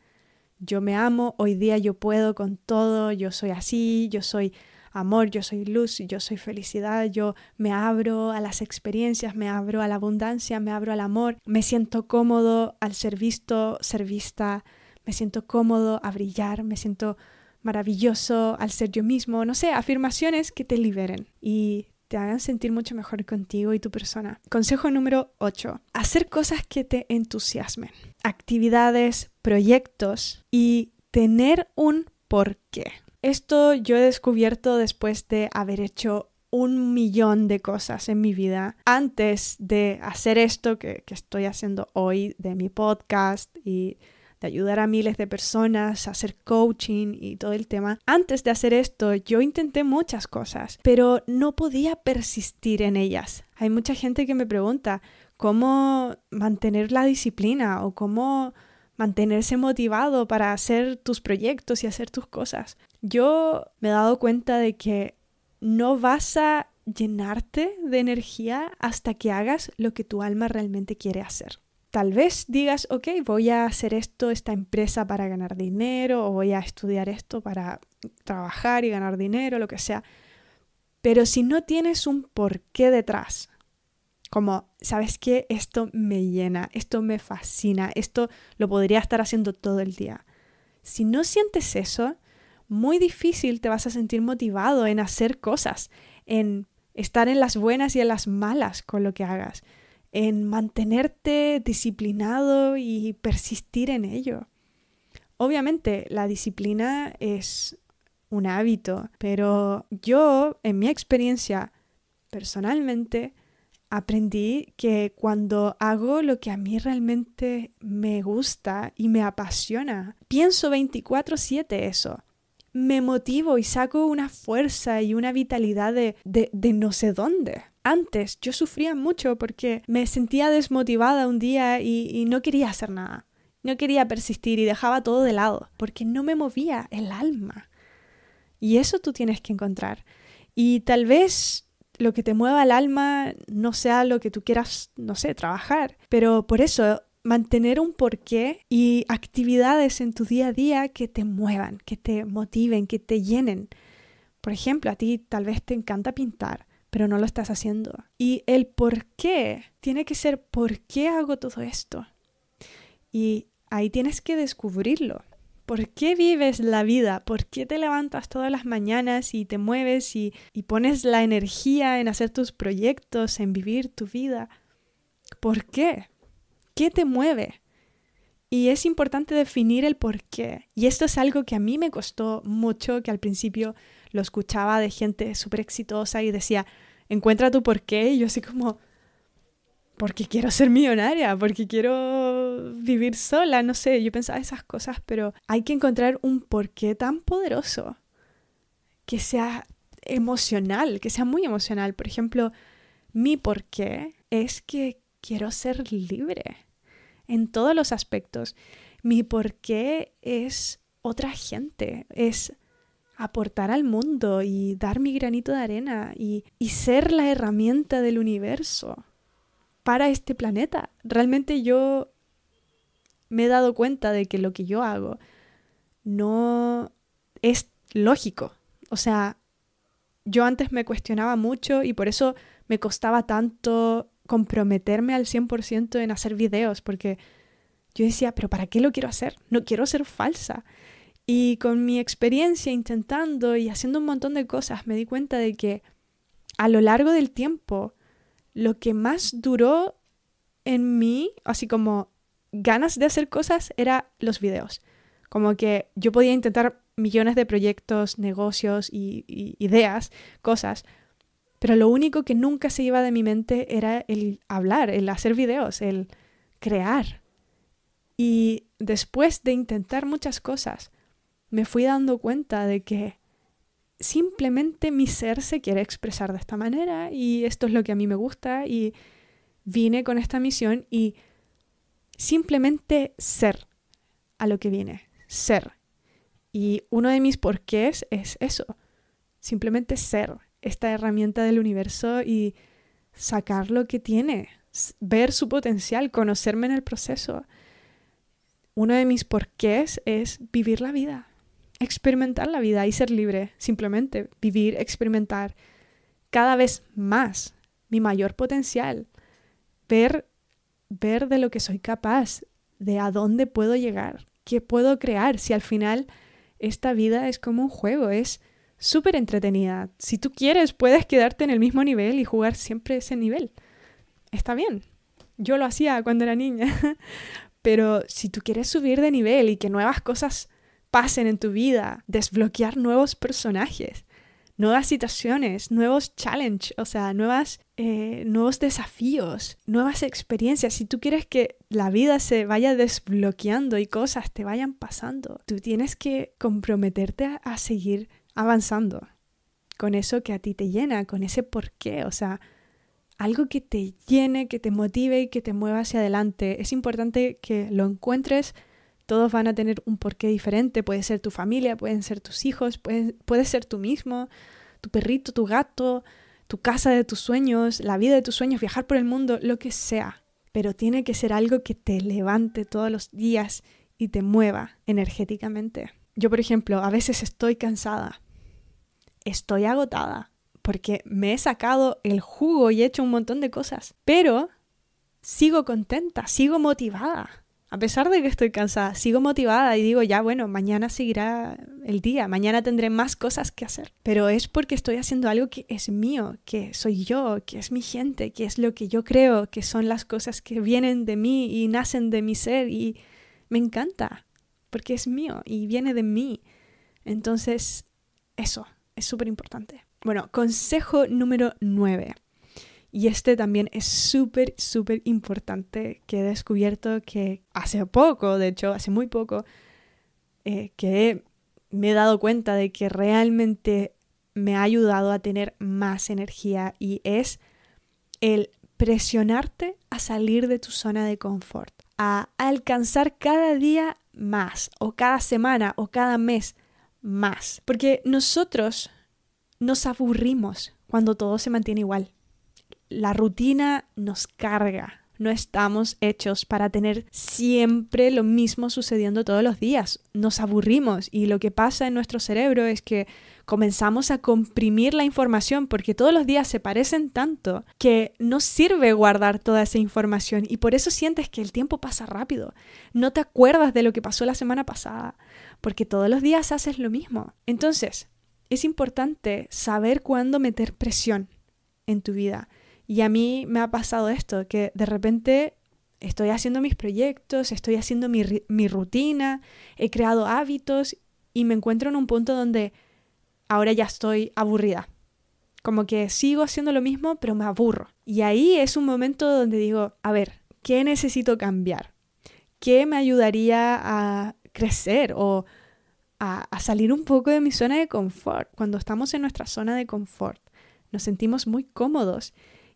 yo me amo, hoy día yo puedo con todo, yo soy así, yo soy amor, yo soy luz, yo soy felicidad, yo me abro a las experiencias, me abro a la abundancia, me abro al amor, me siento cómodo al ser visto, ser vista, me siento cómodo a brillar, me siento maravilloso al ser yo mismo, no sé, afirmaciones que te liberen y te hagan sentir mucho mejor contigo y tu persona. Consejo número 8. Hacer cosas que te entusiasmen. Actividades, proyectos y tener un porqué. Esto yo he descubierto después de haber hecho un millón de cosas en mi vida antes de hacer esto que, estoy haciendo hoy de mi podcast y ayudar a miles de personas, a hacer coaching y todo el tema. Antes de hacer esto, yo intenté muchas cosas, pero no podía persistir en ellas. Hay mucha gente que me pregunta cómo mantener la disciplina o cómo mantenerse motivado para hacer tus proyectos y hacer tus cosas. Yo me he dado cuenta de que no vas a llenarte de energía hasta que hagas lo que tu alma realmente quiere hacer. Tal vez digas, ok, voy a hacer esto, esta empresa para ganar dinero, o voy a estudiar esto para trabajar y ganar dinero, lo que sea. Pero si no tienes un porqué detrás, como, ¿sabes qué? Esto me llena, esto me fascina, esto lo podría estar haciendo todo el día. Si no sientes eso, muy difícil te vas a sentir motivado en hacer cosas, en estar en las buenas y en las malas con lo que hagas en mantenerte disciplinado y persistir en ello. Obviamente la disciplina es un hábito, pero yo, en mi experiencia, personalmente, aprendí que cuando hago lo que a mí realmente me gusta y me apasiona, pienso 24/7 eso. Me motivo y saco una fuerza y una vitalidad de, de, no sé dónde. Antes yo sufría mucho porque me sentía desmotivada un día y, no quería hacer nada. No quería persistir y dejaba todo de lado porque no me movía el alma. Y eso tú tienes que encontrar. Y tal vez lo que te mueva el alma no sea lo que tú quieras, no sé, trabajar. Pero por eso mantener un porqué y actividades en tu día a día que te muevan, que te motiven, que te llenen. Por ejemplo, a ti tal vez te encanta pintar, pero no lo estás haciendo. Y el por qué tiene que ser por qué hago todo esto. Y ahí tienes que descubrirlo. ¿Por qué vives la vida? ¿Por qué te levantas todas las mañanas y te mueves y, y pones la energía en hacer tus proyectos, en vivir tu vida? ¿Por qué? ¿Qué te mueve? Y es importante definir el por qué. Y esto es algo que a mí me costó mucho, que al principio lo escuchaba de gente súper exitosa y decía, encuentra tu por qué. Y yo así como, porque quiero ser millonaria, porque quiero vivir sola, no sé, yo pensaba esas cosas, pero hay que encontrar un porqué tan poderoso que sea emocional, que sea muy emocional. Por ejemplo, mi porqué es que quiero ser libre en todos los aspectos. Mi porqué es otra gente, es aportar al mundo y dar mi granito de arena y, y ser la herramienta del universo para este planeta. Realmente yo me he dado cuenta de que lo que yo hago no es lógico. O sea, yo antes me cuestionaba mucho y por eso me costaba tanto comprometerme al 100% en hacer videos, porque yo decía, pero ¿para qué lo quiero hacer? No quiero ser falsa. Y con mi experiencia intentando y haciendo un montón de cosas, me di cuenta de que a lo largo del tiempo, lo que más duró en mí, así como ganas de hacer cosas, era los videos. Como que yo podía intentar millones de proyectos, negocios y, y ideas, cosas, pero lo único que nunca se iba de mi mente era el hablar, el hacer videos, el crear. Y después de intentar muchas cosas, me fui dando cuenta de que simplemente mi ser se quiere expresar de esta manera y esto es lo que a mí me gusta y vine con esta misión y simplemente ser a lo que viene, ser. Y uno de mis porqués es eso, simplemente ser, esta herramienta del universo y sacar lo que tiene, ver su potencial, conocerme en el proceso. Uno de mis porqués es vivir la vida, experimentar la vida y ser libre, simplemente vivir, experimentar cada vez más mi mayor potencial, ver ver de lo que soy capaz, de a dónde puedo llegar, qué puedo crear, si al final esta vida es como un juego, es súper entretenida. Si tú quieres, puedes quedarte en el mismo nivel y jugar siempre ese nivel. Está bien. Yo lo hacía cuando era niña. Pero si tú quieres subir de nivel y que nuevas cosas pasen en tu vida, desbloquear nuevos personajes, nuevas situaciones, nuevos challenges, o sea, nuevas, eh, nuevos desafíos, nuevas experiencias. Si tú quieres que la vida se vaya desbloqueando y cosas te vayan pasando, tú tienes que comprometerte a seguir avanzando con eso que a ti te llena, con ese porqué, o sea, algo que te llene, que te motive y que te mueva hacia adelante. Es importante que lo encuentres. Todos van a tener un porqué diferente. Puede ser tu familia, pueden ser tus hijos, puede, puede ser tú mismo, tu perrito, tu gato, tu casa de tus sueños, la vida de tus sueños, viajar por el mundo, lo que sea. Pero tiene que ser algo que te levante todos los días y te mueva energéticamente. Yo, por ejemplo, a veces estoy cansada, estoy agotada porque me he sacado el jugo y he hecho un montón de cosas, pero sigo contenta, sigo motivada. A pesar de que estoy cansada, sigo motivada y digo, ya bueno, mañana seguirá el día, mañana tendré más cosas que hacer. Pero es porque estoy haciendo algo que es mío, que soy yo, que es mi gente, que es lo que yo creo, que son las cosas que vienen de mí y nacen de mi ser y me encanta, porque es mío y viene de mí. Entonces, eso, es súper importante. Bueno, consejo número 9. Y este también es súper, súper importante que he descubierto que hace poco, de hecho, hace muy poco, eh, que me he dado cuenta de que realmente me ha ayudado a tener más energía y es el presionarte a salir de tu zona de confort, a alcanzar cada día más o cada semana o cada mes más. Porque nosotros nos aburrimos cuando todo se mantiene igual. La rutina nos carga, no estamos hechos para tener siempre lo mismo sucediendo todos los días. Nos aburrimos y lo que pasa en nuestro cerebro es que comenzamos a comprimir la información porque todos los días se parecen tanto que no sirve guardar toda esa información y por eso sientes que el tiempo pasa rápido. No te acuerdas de lo que pasó la semana pasada porque todos los días haces lo mismo. Entonces, es importante saber cuándo meter presión en tu vida y a mí me ha pasado esto, que de repente estoy haciendo mis proyectos, estoy haciendo mi, rutina, he creado hábitos y me encuentro en un punto donde ahora ya estoy aburrida. Como que sigo haciendo lo mismo, pero me aburro. Y ahí es un momento donde digo, a ver, ¿qué necesito cambiar? ¿Qué me ayudaría a crecer o a, a salir un poco de mi zona de confort? Cuando estamos en nuestra zona de confort, nos sentimos muy cómodos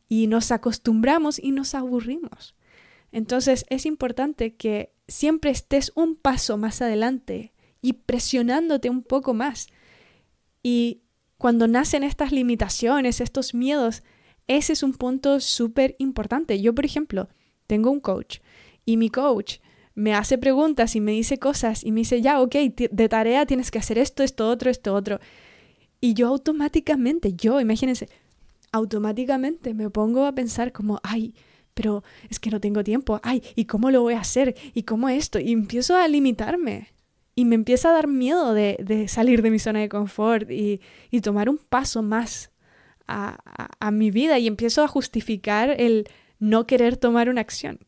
y nos acostumbramos y nos aburrimos. Entonces es importante que siempre estés un paso más adelante y presionándote un poco más. Y cuando nacen estas limitaciones, estos miedos, ese es un punto súper importante. Yo, por ejemplo, tengo un coach y mi coach me hace preguntas y me dice cosas y me dice, ya, ok, de tarea tienes que hacer esto, esto, otro, esto, otro. Y yo automáticamente, yo, imagínense, automáticamente me pongo a pensar como, ay, pero es que no tengo tiempo, ay, ¿y cómo lo voy a hacer? ¿Y cómo esto? Y empiezo a limitarme. Y me empieza a dar miedo de, salir de mi zona de confort y, tomar un paso más a, a mi vida y empiezo a justificar el no querer tomar una acción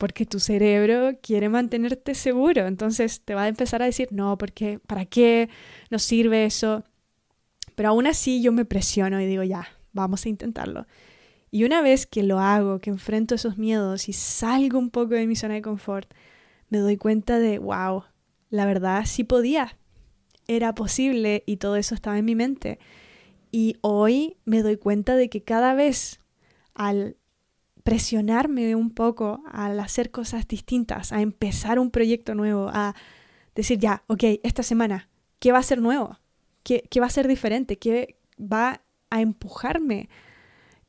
porque tu cerebro quiere mantenerte seguro. Entonces te va a empezar a decir, no, porque ¿para qué nos sirve eso? Pero aún así yo me presiono y digo, ya, vamos a intentarlo. Y una vez que lo hago, que enfrento esos miedos y salgo un poco de mi zona de confort, me doy cuenta de, wow, la verdad sí podía, era posible y todo eso estaba en mi mente. Y hoy me doy cuenta de que cada vez al presionarme un poco, al hacer cosas distintas, a empezar un proyecto nuevo, a decir ya, ok, esta semana, ¿qué va a ser nuevo? ¿Qué, qué va a ser diferente? ¿Qué va a empujarme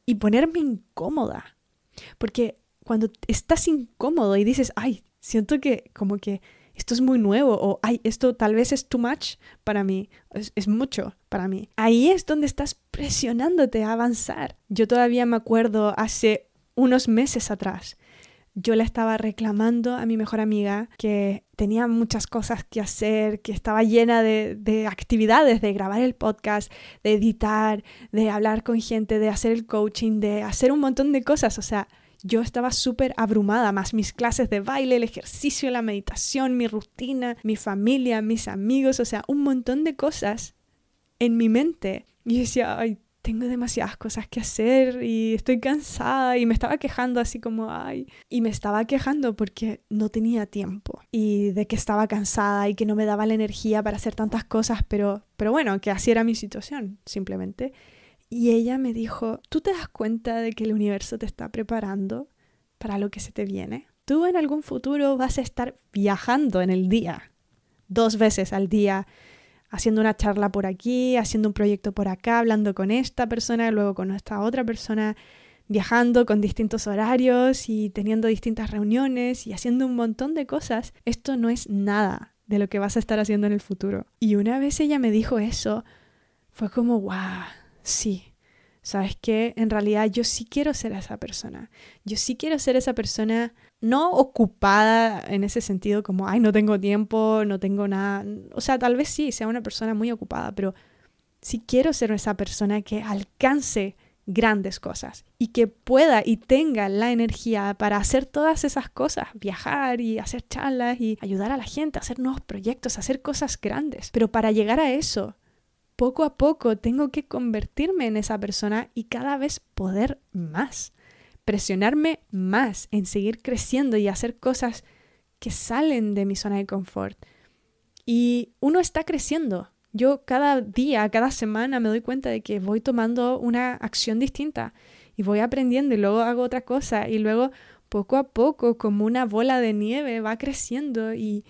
y ponerme incómoda. Porque cuando estás incómodo y dices, ay, siento que como que esto es muy nuevo o ay, esto tal vez es too much para mí, es, es, mucho para mí. Ahí es donde estás presionándote a avanzar. Yo todavía me acuerdo hace unos meses atrás yo le estaba reclamando a mi mejor amiga que tenía muchas cosas que hacer, que estaba llena de, actividades, de grabar el podcast, de editar, de hablar con gente, de hacer el coaching, de hacer un montón de cosas. O sea, yo estaba súper abrumada, más mis clases de baile, el ejercicio, la meditación, mi rutina, mi familia, mis amigos, o sea, un montón de cosas en mi mente. Y decía, ay, tengo demasiadas cosas que hacer y estoy cansada y me estaba quejando así como, ay, y me estaba quejando porque no tenía tiempo y de que estaba cansada y que no me daba la energía para hacer tantas cosas, pero, pero bueno, que así era mi situación, simplemente. Y ella me dijo, ¿tú te das cuenta de que el universo te está preparando para lo que se te viene? Tú en algún futuro vas a estar viajando en el día, dos veces al día haciendo una charla por aquí, haciendo un proyecto por acá, hablando con esta persona, luego con esta otra persona, viajando con distintos horarios y teniendo distintas reuniones y haciendo un montón de cosas, esto no es nada de lo que vas a estar haciendo en el futuro. Y una vez ella me dijo eso, fue como, wow, sí, ¿sabes qué? En realidad yo sí quiero ser esa persona. Yo sí quiero ser esa persona no ocupada en ese sentido como, ay, no tengo tiempo, no tengo nada. O sea, tal vez sí, sea una persona muy ocupada, pero sí quiero ser esa persona que alcance grandes cosas y que pueda y tenga la energía para hacer todas esas cosas, viajar y hacer charlas y ayudar a la gente, hacer nuevos proyectos, hacer cosas grandes. Pero para llegar a eso, poco a poco tengo que convertirme en esa persona y cada vez poder más, presionarme más en seguir creciendo y hacer cosas que salen de mi zona de confort. Y uno está creciendo. Yo cada día, cada semana me doy cuenta de que voy tomando una acción distinta y voy aprendiendo y luego hago otra cosa y luego poco a poco como una bola de nieve va creciendo y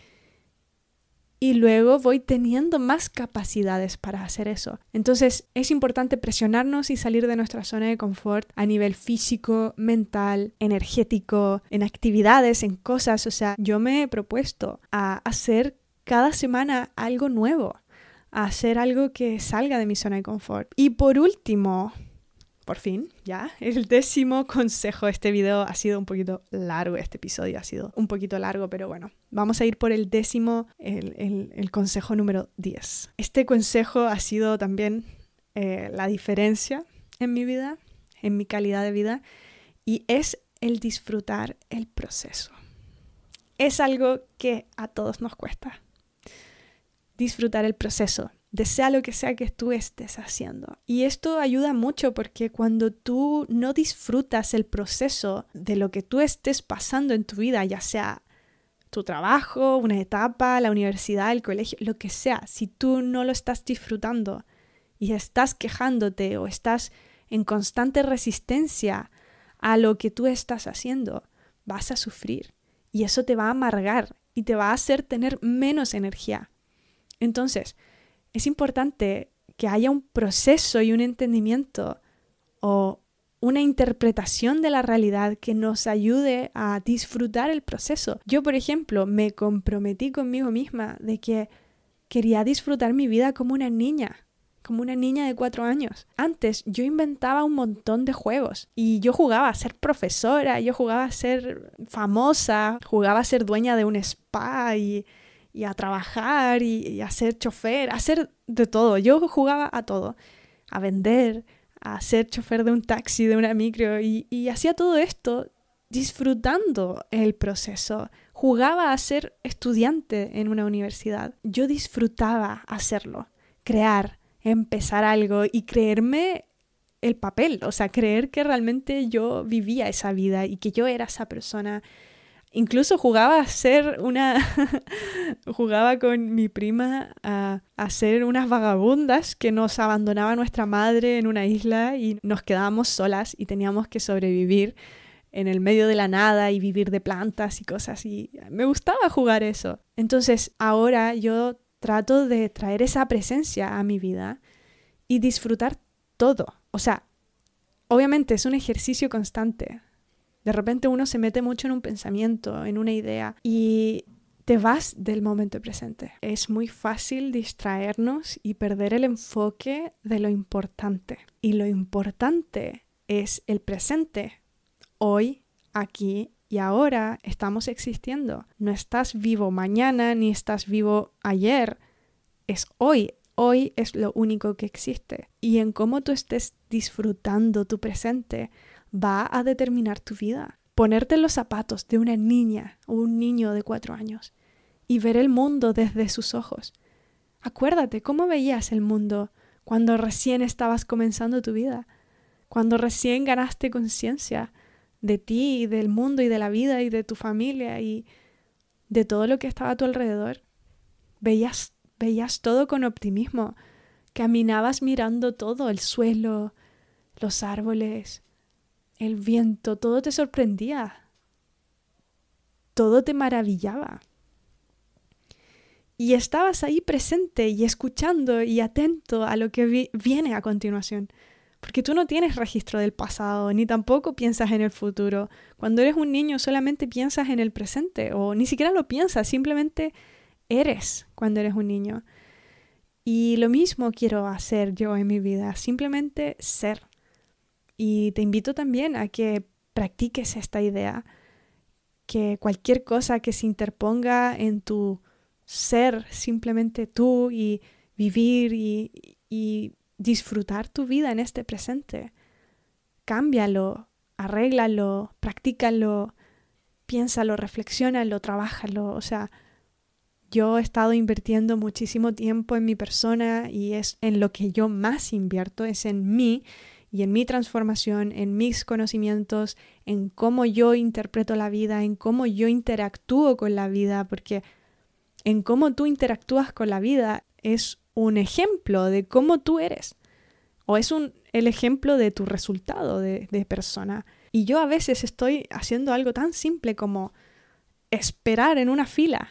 y luego voy teniendo más capacidades para hacer eso. Entonces es importante presionarnos y salir de nuestra zona de confort a nivel físico, mental, energético, en actividades, en cosas. O sea, yo me he propuesto a hacer cada semana algo nuevo, a hacer algo que salga de mi zona de confort. Y por último, por fin, ya, el décimo consejo. Este video ha sido un poquito largo, este episodio ha sido un poquito largo, pero bueno, vamos a ir por el décimo, el, consejo número 10. Este consejo ha sido también eh, la diferencia en mi vida, en mi calidad de vida, y es el disfrutar el proceso. Es algo que a todos nos cuesta. Disfrutar el proceso, desea lo que sea que tú estés haciendo. Y esto ayuda mucho porque cuando tú no disfrutas el proceso de lo que tú estés pasando en tu vida, ya sea tu trabajo, una etapa, la universidad, el colegio, lo que sea, si tú no lo estás disfrutando y estás quejándote o estás en constante resistencia a lo que tú estás haciendo, vas a sufrir y eso te va a amargar y te va a hacer tener menos energía. Entonces, es importante que haya un proceso y un entendimiento o una interpretación de la realidad que nos ayude a disfrutar el proceso. Yo, por ejemplo, me comprometí conmigo misma de que quería disfrutar mi vida como una niña, como una niña de cuatro años. Antes yo inventaba un montón de juegos y yo jugaba a ser profesora, yo jugaba a ser famosa, jugaba a ser dueña de un spa y y a trabajar y, a ser chofer, a hacer de todo. Yo jugaba a todo, a vender, a ser chofer de un taxi, de una micro y, y hacía todo esto disfrutando el proceso. Jugaba a ser estudiante en una universidad. Yo disfrutaba hacerlo, crear, empezar algo y creerme el papel, o sea, creer que realmente yo vivía esa vida y que yo era esa persona Incluso jugaba a ser una... jugaba con mi prima a, ser unas vagabundas que nos abandonaba nuestra madre en una isla y nos quedábamos solas y teníamos que sobrevivir en el medio de la nada y vivir de plantas y cosas y me gustaba jugar eso. Entonces ahora yo trato de traer esa presencia a mi vida y disfrutar todo. O sea, obviamente es un ejercicio constante. De repente uno se mete mucho en un pensamiento, en una idea y te vas del momento presente. Es muy fácil distraernos y perder el enfoque de lo importante. Y lo importante es el presente. Hoy, aquí y ahora estamos existiendo. No estás vivo mañana ni estás vivo ayer. Es hoy. Hoy es lo único que existe. Y en cómo tú estés disfrutando tu presente va a determinar tu vida. Ponerte en los zapatos de una niña o un niño de cuatro años y ver el mundo desde sus ojos. Acuérdate cómo veías el mundo cuando recién estabas comenzando tu vida, cuando recién ganaste conciencia de ti y del mundo y de la vida y de tu familia y de todo lo que estaba a tu alrededor. Veías, veías todo con optimismo, caminabas mirando todo, el suelo, los árboles, el viento, todo te sorprendía, todo te maravillaba. Y estabas ahí presente y escuchando y atento a lo que viene a continuación. Porque tú no tienes registro del pasado, ni tampoco piensas en el futuro. Cuando eres un niño solamente piensas en el presente, o ni siquiera lo piensas, simplemente eres cuando eres un niño. Y lo mismo quiero hacer yo en mi vida, simplemente ser. Y te invito también a que practiques esta idea, que cualquier cosa que se interponga en tu ser, simplemente tú y vivir y, disfrutar tu vida en este presente, cámbialo, arréglalo, practícalo, piénsalo, reflexiónalo, trabájalo. O sea, yo he estado invirtiendo muchísimo tiempo en mi persona y es en lo que yo más invierto, es en mí y en mi transformación, en mis conocimientos, en cómo yo interpreto la vida, en cómo yo interactúo con la vida, porque en cómo tú interactúas con la vida es un ejemplo de cómo tú eres o es un, el ejemplo de tu resultado de, persona. Y yo a veces estoy haciendo algo tan simple como esperar en una fila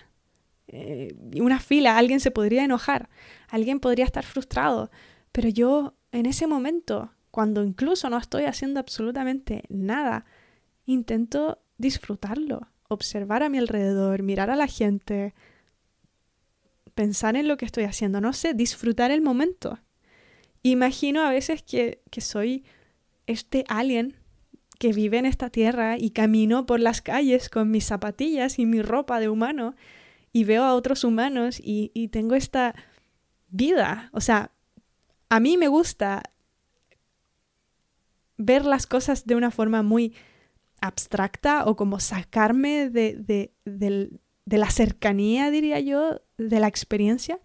eh, una fila, alguien se podría enojar, alguien podría estar frustrado, pero yo en ese momento, cuando incluso no estoy haciendo absolutamente nada, intento disfrutarlo, observar a mi alrededor, mirar a la gente, pensar en lo que estoy haciendo, no sé, disfrutar el momento. Imagino a veces que, que soy este alien que vive en esta tierra y camino por las calles con mis zapatillas y mi ropa de humano y veo a otros humanos y, y tengo esta vida. O sea, a mí me gusta ver las cosas de una forma muy abstracta o como sacarme de, de, de, la cercanía, diría yo, de la experiencia.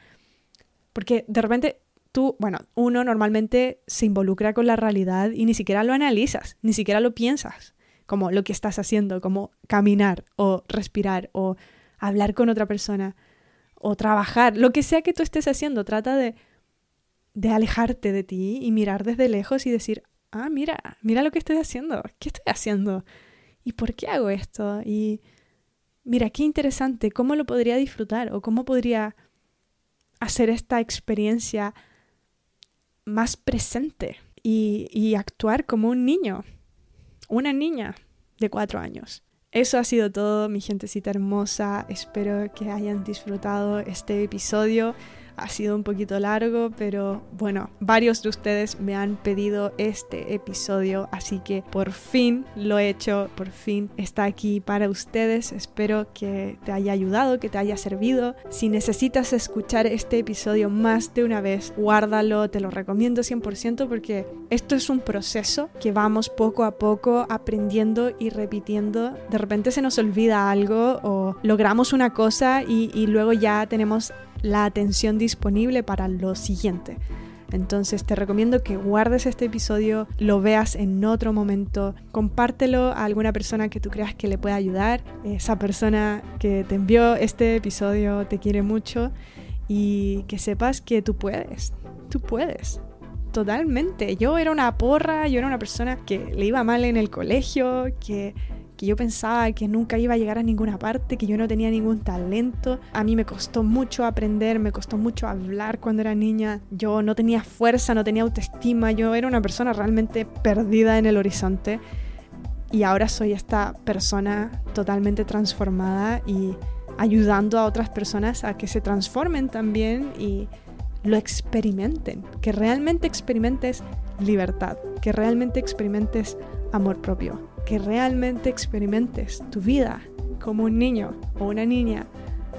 Porque de repente tú, bueno, uno normalmente se involucra con la realidad y ni siquiera lo analizas, ni siquiera lo piensas, como lo que estás haciendo, como caminar o respirar o hablar con otra persona o trabajar, lo que sea que tú estés haciendo, trata de, de alejarte de ti y mirar desde lejos y decir, ah, mira, mira lo que estoy haciendo, ¿qué estoy haciendo? ¿Y por qué hago esto? Y mira, qué interesante, ¿cómo lo podría disfrutar o cómo podría hacer esta experiencia más presente y, actuar como un niño, una niña de cuatro años. Eso ha sido todo, mi gentecita hermosa. Espero que hayan disfrutado este episodio ha sido un poquito largo, pero bueno, varios de ustedes me han pedido este episodio, así que por fin lo he hecho, por fin está aquí para ustedes. Espero que te haya ayudado, que te haya servido. Si necesitas escuchar este episodio más de una vez, guárdalo, te lo recomiendo 100% porque esto es un proceso que vamos poco a poco aprendiendo y repitiendo. De repente se nos olvida algo o logramos una cosa y, y luego ya tenemos la atención disponible para lo siguiente. Entonces te recomiendo que guardes este episodio, lo veas en otro momento, compártelo a alguna persona que tú creas que le pueda ayudar. Esa persona que te envió este episodio te quiere mucho y que sepas que tú puedes, tú puedes. Totalmente. Yo era una porra, yo era una persona que le iba mal en el colegio, que que yo pensaba que nunca iba a llegar a ninguna parte, que yo no tenía ningún talento. A mí me costó mucho aprender, me costó mucho hablar cuando era niña. Yo no tenía fuerza, no tenía autoestima, yo era una persona realmente perdida en el horizonte. Y ahora soy esta persona totalmente transformada y ayudando a otras personas a que se transformen también y lo experimenten, que realmente experimentes libertad, que realmente experimentes amor propio que realmente experimentes tu vida como un niño o una niña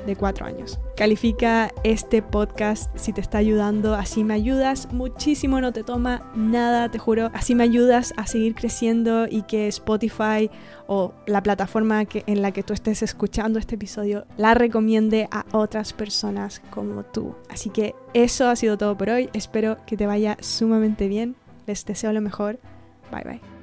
de cuatro años. Califica este podcast si te está ayudando, así me ayudas muchísimo, no te toma nada, te juro, así me ayudas a seguir creciendo y que Spotify o la plataforma que, en la que tú estés escuchando este episodio la recomiende a otras personas como tú. Así que eso ha sido todo por hoy, espero que te vaya sumamente bien, les deseo lo mejor, bye bye.